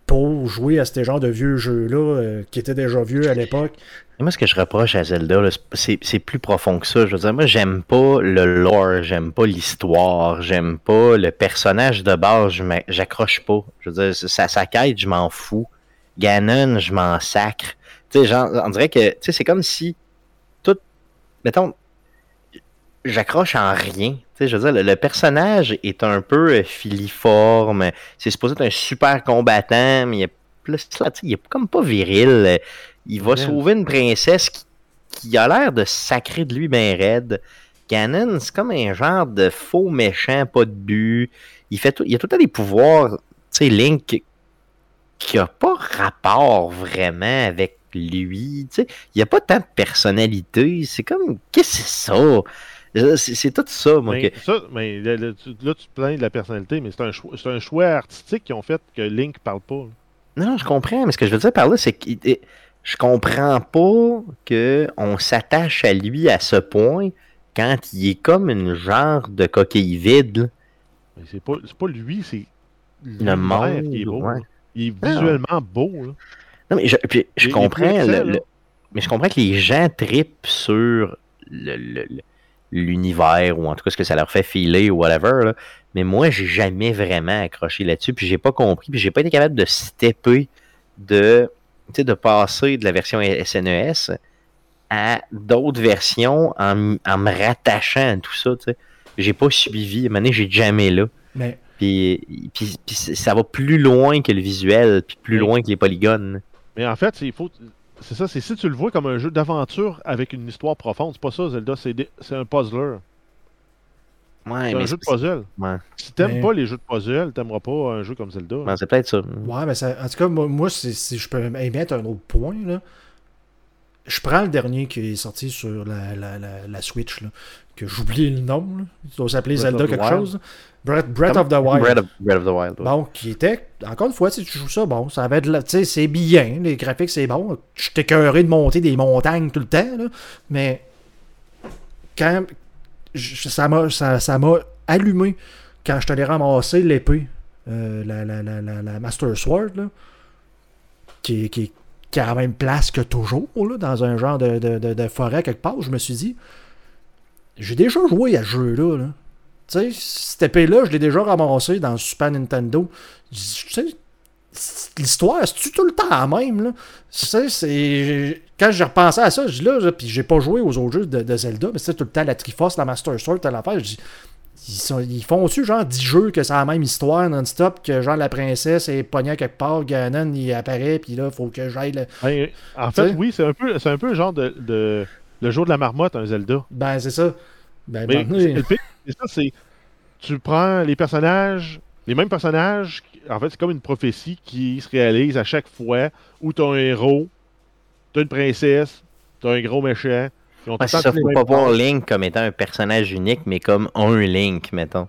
pour jouer à ces genres de vieux jeux-là, euh, qui étaient déjà vieux à l'époque. Moi, ce que je reproche à Zelda, c'est plus profond que ça. Je veux dire, moi, j'aime pas le lore, j'aime pas l'histoire, j'aime pas le personnage de base, j'accroche pas. Je veux dire, ça, sa quête, je m'en fous. Ganon, je m'en sacre. Tu sais, genre, on dirait que, tu sais, c'est comme si tout, mettons, j'accroche en rien. Sais, je veux dire, le, le personnage est un peu euh, filiforme. C'est supposé être un super combattant, mais il est, il est comme pas viril. Il va Ouais. sauver une princesse qui, qui a l'air de sacrer de lui ben raide. Ganon, c'est comme un genre de faux méchant, pas de but. Il fait tout, il a tout le temps des pouvoirs. Tu sais, Link qui a pas rapport vraiment avec lui. Tu sais, il y a pas tant de personnalité. C'est comme, qu'est-ce que c'est ça? Euh, C'est tout ça, moi. Mais, que- ça, mais là, là, tu, là, tu te plains de la personnalité, mais c'est un, choix- un choix artistique qu'ils ont fait que Link parle pas. là. Non, je comprends, mais ce que je veux dire par là, c'est que je comprends pas que on s'attache à lui à ce point quand il est comme une genre de coquille vide. Mais c'est pas, c'est pas lui, c'est Le monde. qui est beau. ouais. Il est Ah. visuellement beau. Là. Non, mais je, puis comprends le- le- mais je comprends que les gens tripent sur le- l'univers ou en tout cas ce que ça leur fait filer ou whatever. là. Mais moi, j'ai jamais vraiment accroché là-dessus, puis j'ai pas compris, puis j'ai pas été capable de stepper de, tu sais, de passer de la version SNES à d'autres versions en, me rattachant à tout ça. J'ai pas suivi. À un moment donné, j'ai jamais là. Mais Puis, puis, puis ça va plus loin que le visuel, puis plus loin que les polygones. Mais en fait, c'est il faut. C'est ça, c'est si tu le vois comme un jeu d'aventure avec une histoire profonde. C'est pas ça, Zelda, c'est des- c'est un puzzler. Ouais, C'est un mais jeu de c'est- puzzle. ouais. Si t'aimes Mais- pas les jeux de puzzle, t'aimeras pas un jeu comme Zelda. Ouais, c'est peut-être ça. Ouais, mais ça, en tout cas, moi, moi, si, si je peux émettre un autre point, là, je prends le dernier qui est sorti sur la, la, la, la Switch, là, que j'oublie le nom, là. il doit s'appeler Zelda quelque Wild. chose. Breath, Breath of the Wild. Breath of, Breath of the Wild. ouais. Bon, qui était, encore une fois, si tu joues ça, bon, ça va être, là, tu sais, c'est bien, les graphiques, c'est bon. Je suis écœuré de monter des montagnes tout le temps, là, mais quand, je- ça m'a ça, ça allumé quand je te l'ai ramassé l'épée, euh, la, la, la, la, la Master Sword, là, qui, qui, la même place que toujours, là, dans un genre de, de, de, forêt quelque part, je me suis dit, j'ai déjà joué à ce jeu-là, là. Tu sais, cette épée-là, je l'ai déjà ramassée dans Super Nintendo. Tu sais, c'est- l'histoire, c'est-tu tout le temps la même, là? Tu sais, c'est... Quand j'ai repensé à ça, je dis là, puis j'ai pas joué aux autres jeux de, de Zelda, mais c'est tout le temps la Triforce, la Master Sword, telle affaire. Je dis, ils, sont, ils font-tu genre 10 jeux que c'est la même histoire non-stop, que genre la princesse est pognée quelque part, Ganon il apparaît, puis là, faut que j'aille le... Ben, en fait, oui, c'est un peu, c'est un peu genre de, de- le jour de la marmotte, un Zelda. Ben, c'est ça. Ben, Mais maintenant, c'est- ça, c'est tu prends les personnages, les mêmes personnages. En fait, c'est comme une prophétie qui se réalise à chaque fois où tu as un héros, tu as une princesse, tu as un gros méchant. Ils ont Ouais, ça, faut pas voir. Link comme étant un personnage unique, mais comme un Link, mettons.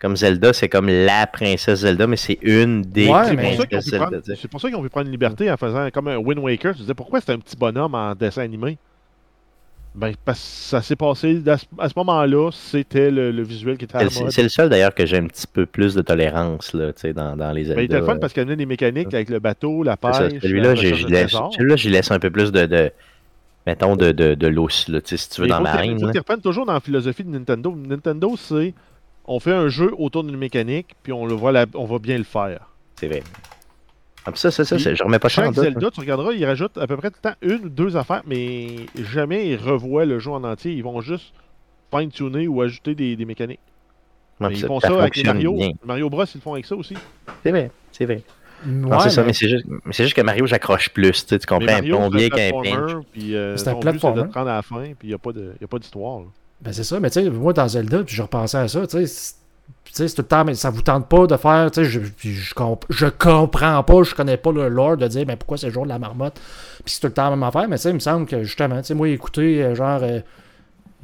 Comme Zelda, c'est comme la princesse Zelda, mais c'est une des Ouais, C'est mais- pour, ça qu'ils ont princesses pu Zelda. prendre- c'est pour ça qu'ils ont pu prendre une liberté en faisant comme un Wind Waker. Tu disais pourquoi c'est un petit bonhomme en dessin animé? Ben, parce que ça s'est passé à ce, à ce moment-là, c'était le, le visuel qui était à la C'est mode. c'est le seul d'ailleurs que j'ai un petit peu plus de tolérance là, tu sais, dans, dans les Ben, il Zelda. était le fun parce qu'il y avait des mécaniques avec le bateau, la pêche. Celui-là, j'ai- je laisse, celui-là, j'y laisse un peu plus de, de mettons, de, de, sais, si tu veux, Mais dans que- Marine. là. reprennes toujours dans la philosophie de Nintendo. Nintendo, c'est on fait un jeu autour d'une mécanique, puis on le voit, la- on va bien le faire. C'est vrai. Ah, ça, ça, ça, c'est- je remets pas ça doute. Zelda, tu regarderas, ils rajoutent à peu près tout le temps une ou deux affaires, mais jamais ils revoient le jeu en entier. Ils vont juste fine-tuner ou ajouter des, des mécaniques. Mais ils ça- font ça ça avec Mario. bien. Mario Bros, ils le font avec ça aussi. C'est vrai, c'est vrai. Non, Ouais, c'est ça, mais- mais c'est juste, mais c'est juste que Mario, j'accroche plus, tu sais, tu Mais comprends, un plombier qu'un pinch. euh, C'est un ton but, c'est prendre à la fin, puis il n'y a pas de- il y a pas d'histoire. Ben c'est ça, mais tu sais, moi dans Zelda, puis je repensais à ça, tu sais, c'est- tout le temps, mais ça vous tente pas de faire, tu sais, je, je, comp- je comprends pas, je connais pas le lore de dire, mais pourquoi c'est le jour de la marmotte, puis c'est tout le temps la même affaire, mais tu sais, il me semble que justement, tu sais, moi, écouter, euh, genre, euh,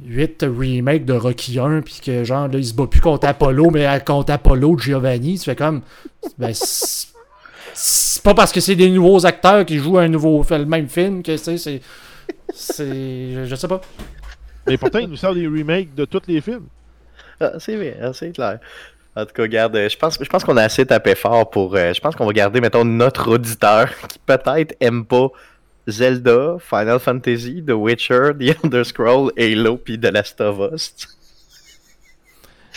8 remakes de Rocky 1, puis que genre, là, il se bat plus contre Apollo, mais contre Apollo de Giovanni. Tu fais comme. Ben, c'est pas parce que c'est des nouveaux acteurs qui jouent un nouveau, le même film que c'est. C'est. Je, sais pas. Mais pourtant, ils nous sortent des remakes de tous les films. Ah, c'est vrai, ah, c'est clair. En tout cas, garde, je pense, je pense qu'on a assez tapé fort pour. euh, je pense qu'on va garder, mettons, notre auditeur [laughs] qui peut-être aime pas Zelda, Final Fantasy, The Witcher, The Elder Scroll, Halo, puis The Last of Us.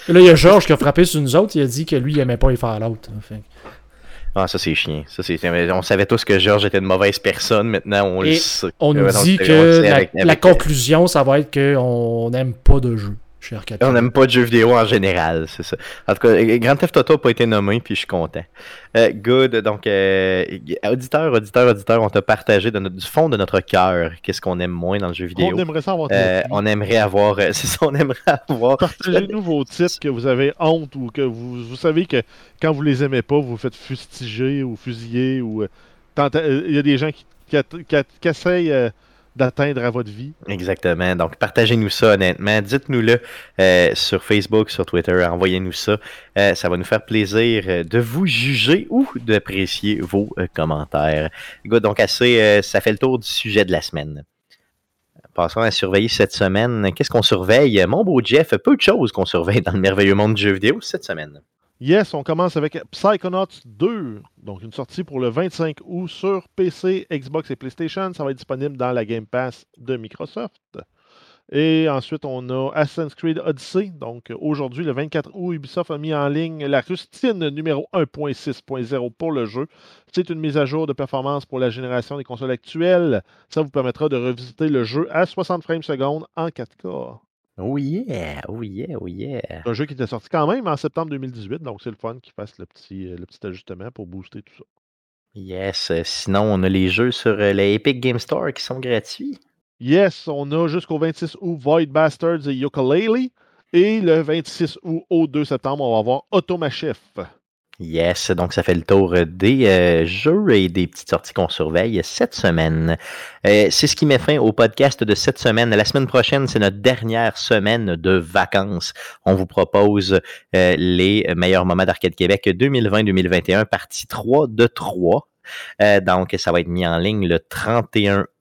Et là, il y a Georges qui a frappé sur nous autres. Il a dit que lui, il aimait pas les Fallout. hein, fait que- Ah, ça c'est chiant. Ça, c'est... On savait tous que George était une mauvaise personne, maintenant on le sait. On nous dit que la, avec- la conclusion, ça va être qu'on n'aime pas de jeu chez Arcade. On n'aime pas de jeux vidéo en général, c'est ça. En tout cas, Grand Theft Auto n'a pas été nommé, puis je suis content. Euh, good, donc, euh, auditeur, auditeur, auditeur, on t'a partagé de notre- du fond de notre cœur qu'est-ce qu'on aime moins dans le jeu vidéo. On aimerait ça avoir des Euh, on aimerait avoir, euh, [laughs] c'est ça, on aimerait avoir. Partagez-nous vos titres que vous avez honte ou que vous, vous savez que quand vous les aimez pas, vous vous faites fustiger ou fusiller ou euh, euh, il y a des gens qui, qui, att- qui att- qui essayent euh, d'atteindre à votre vie. Exactement. Donc, partagez-nous ça, honnêtement. Dites-nous-le euh, sur Facebook, sur Twitter. Envoyez-nous ça. Euh, ça va nous faire plaisir euh, de vous juger ou d'apprécier vos commentaires. Donc, assez, ça fait le tour du sujet de la semaine. Passons à surveiller cette semaine. Qu'est-ce qu'on surveille? Mon beau Jeff, peu de choses qu'on surveille dans le merveilleux monde du jeu vidéo cette semaine. Yes, on commence avec Psychonauts 2, donc une sortie pour le 25 août sur PC, Xbox et PlayStation. Ça va être disponible dans la Game Pass de Microsoft. Et ensuite, on a Assassin's Creed Odyssey. Donc aujourd'hui, le 24 août, Ubisoft a mis en ligne la rustine numéro 1.6.0 pour le jeu. C'est une mise à jour de performance pour la génération des consoles actuelles. Ça vous permettra de revisiter le jeu à 60 frames secondes en 4K. Oh yeah, oh yeah, oh yeah. C'est un jeu qui était sorti quand même en septembre 2018, donc c'est le fun qu'ils fassent le petit, euh, le petit ajustement pour booster tout ça. Yes, euh, sinon, on a les jeux sur euh, le Epic Game Store qui sont gratuits. Yes, on a jusqu'au 26 août Void Bastards et Yooka-Laylee. Et le 26 août au 2 septembre, on va avoir Automachef. Yes, donc ça fait le tour euh, des euh, jeux et des petites sorties qu'on surveille cette semaine. Euh, c'est ce qui met fin au podcast de cette semaine. La semaine prochaine, c'est notre dernière semaine de vacances. On vous propose les meilleurs moments d'Arcade Québec 2020-2021, partie 3 de 3. Euh, donc, ça va être mis en ligne le 31 août euh,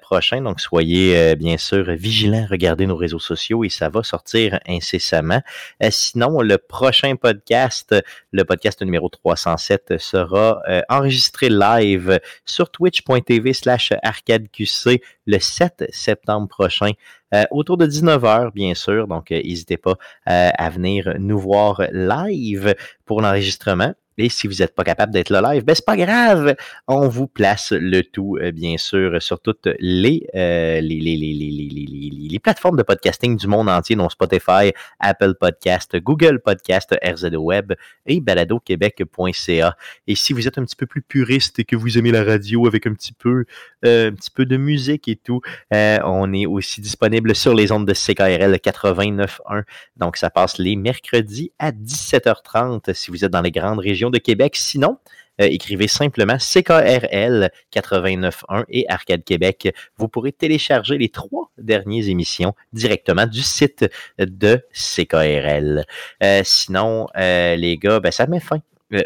prochain. Donc, soyez euh, bien sûr vigilants, regardez nos réseaux sociaux et ça va sortir incessamment. Euh, sinon, le prochain podcast, le podcast numéro 307, sera euh, enregistré live sur twitch.tv slash arcadeqc le 7 septembre prochain. euh, autour de 19h, bien sûr. Donc, euh, n'hésitez pas euh, à venir nous voir live pour l'enregistrement. Et si vous n'êtes pas capable d'être là live, ben c'est pas grave. On vous place le tout, euh, bien sûr, sur toutes les, euh, les, les, les, les, les, plateformes de podcasting du monde entier, dont Spotify, Apple Podcast, Google Podcast, RZO Web et baladoquebec.ca. Et si vous êtes un petit peu plus puriste et que vous aimez la radio avec un petit peu, euh, un petit peu de musique et tout, on est aussi disponible sur les ondes de CKRL 89.1. Donc, ça passe les mercredis à 17h30 si vous êtes dans les grandes régions de Québec. Sinon, euh, écrivez simplement CKRL 89.1 et Arcade Québec. Vous pourrez télécharger les trois dernières émissions directement du site de CKRL. Euh, sinon, euh, les gars, ben, ça met fin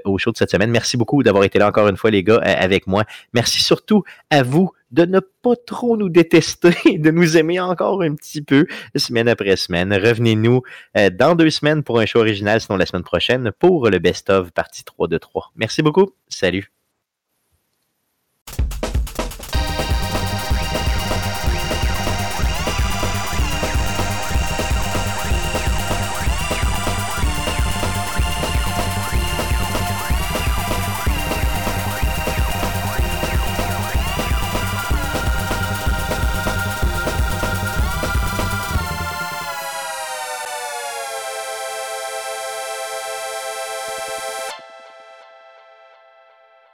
au show de cette semaine. Merci beaucoup d'avoir été là encore une fois, les gars, avec moi. Merci surtout à vous de ne pas trop nous détester, [laughs] de nous aimer encore un petit peu, semaine après semaine. Revenez-nous euh, dans deux semaines pour un show original, sinon la semaine prochaine pour le best-of partie 3 de 3. Merci beaucoup. Salut.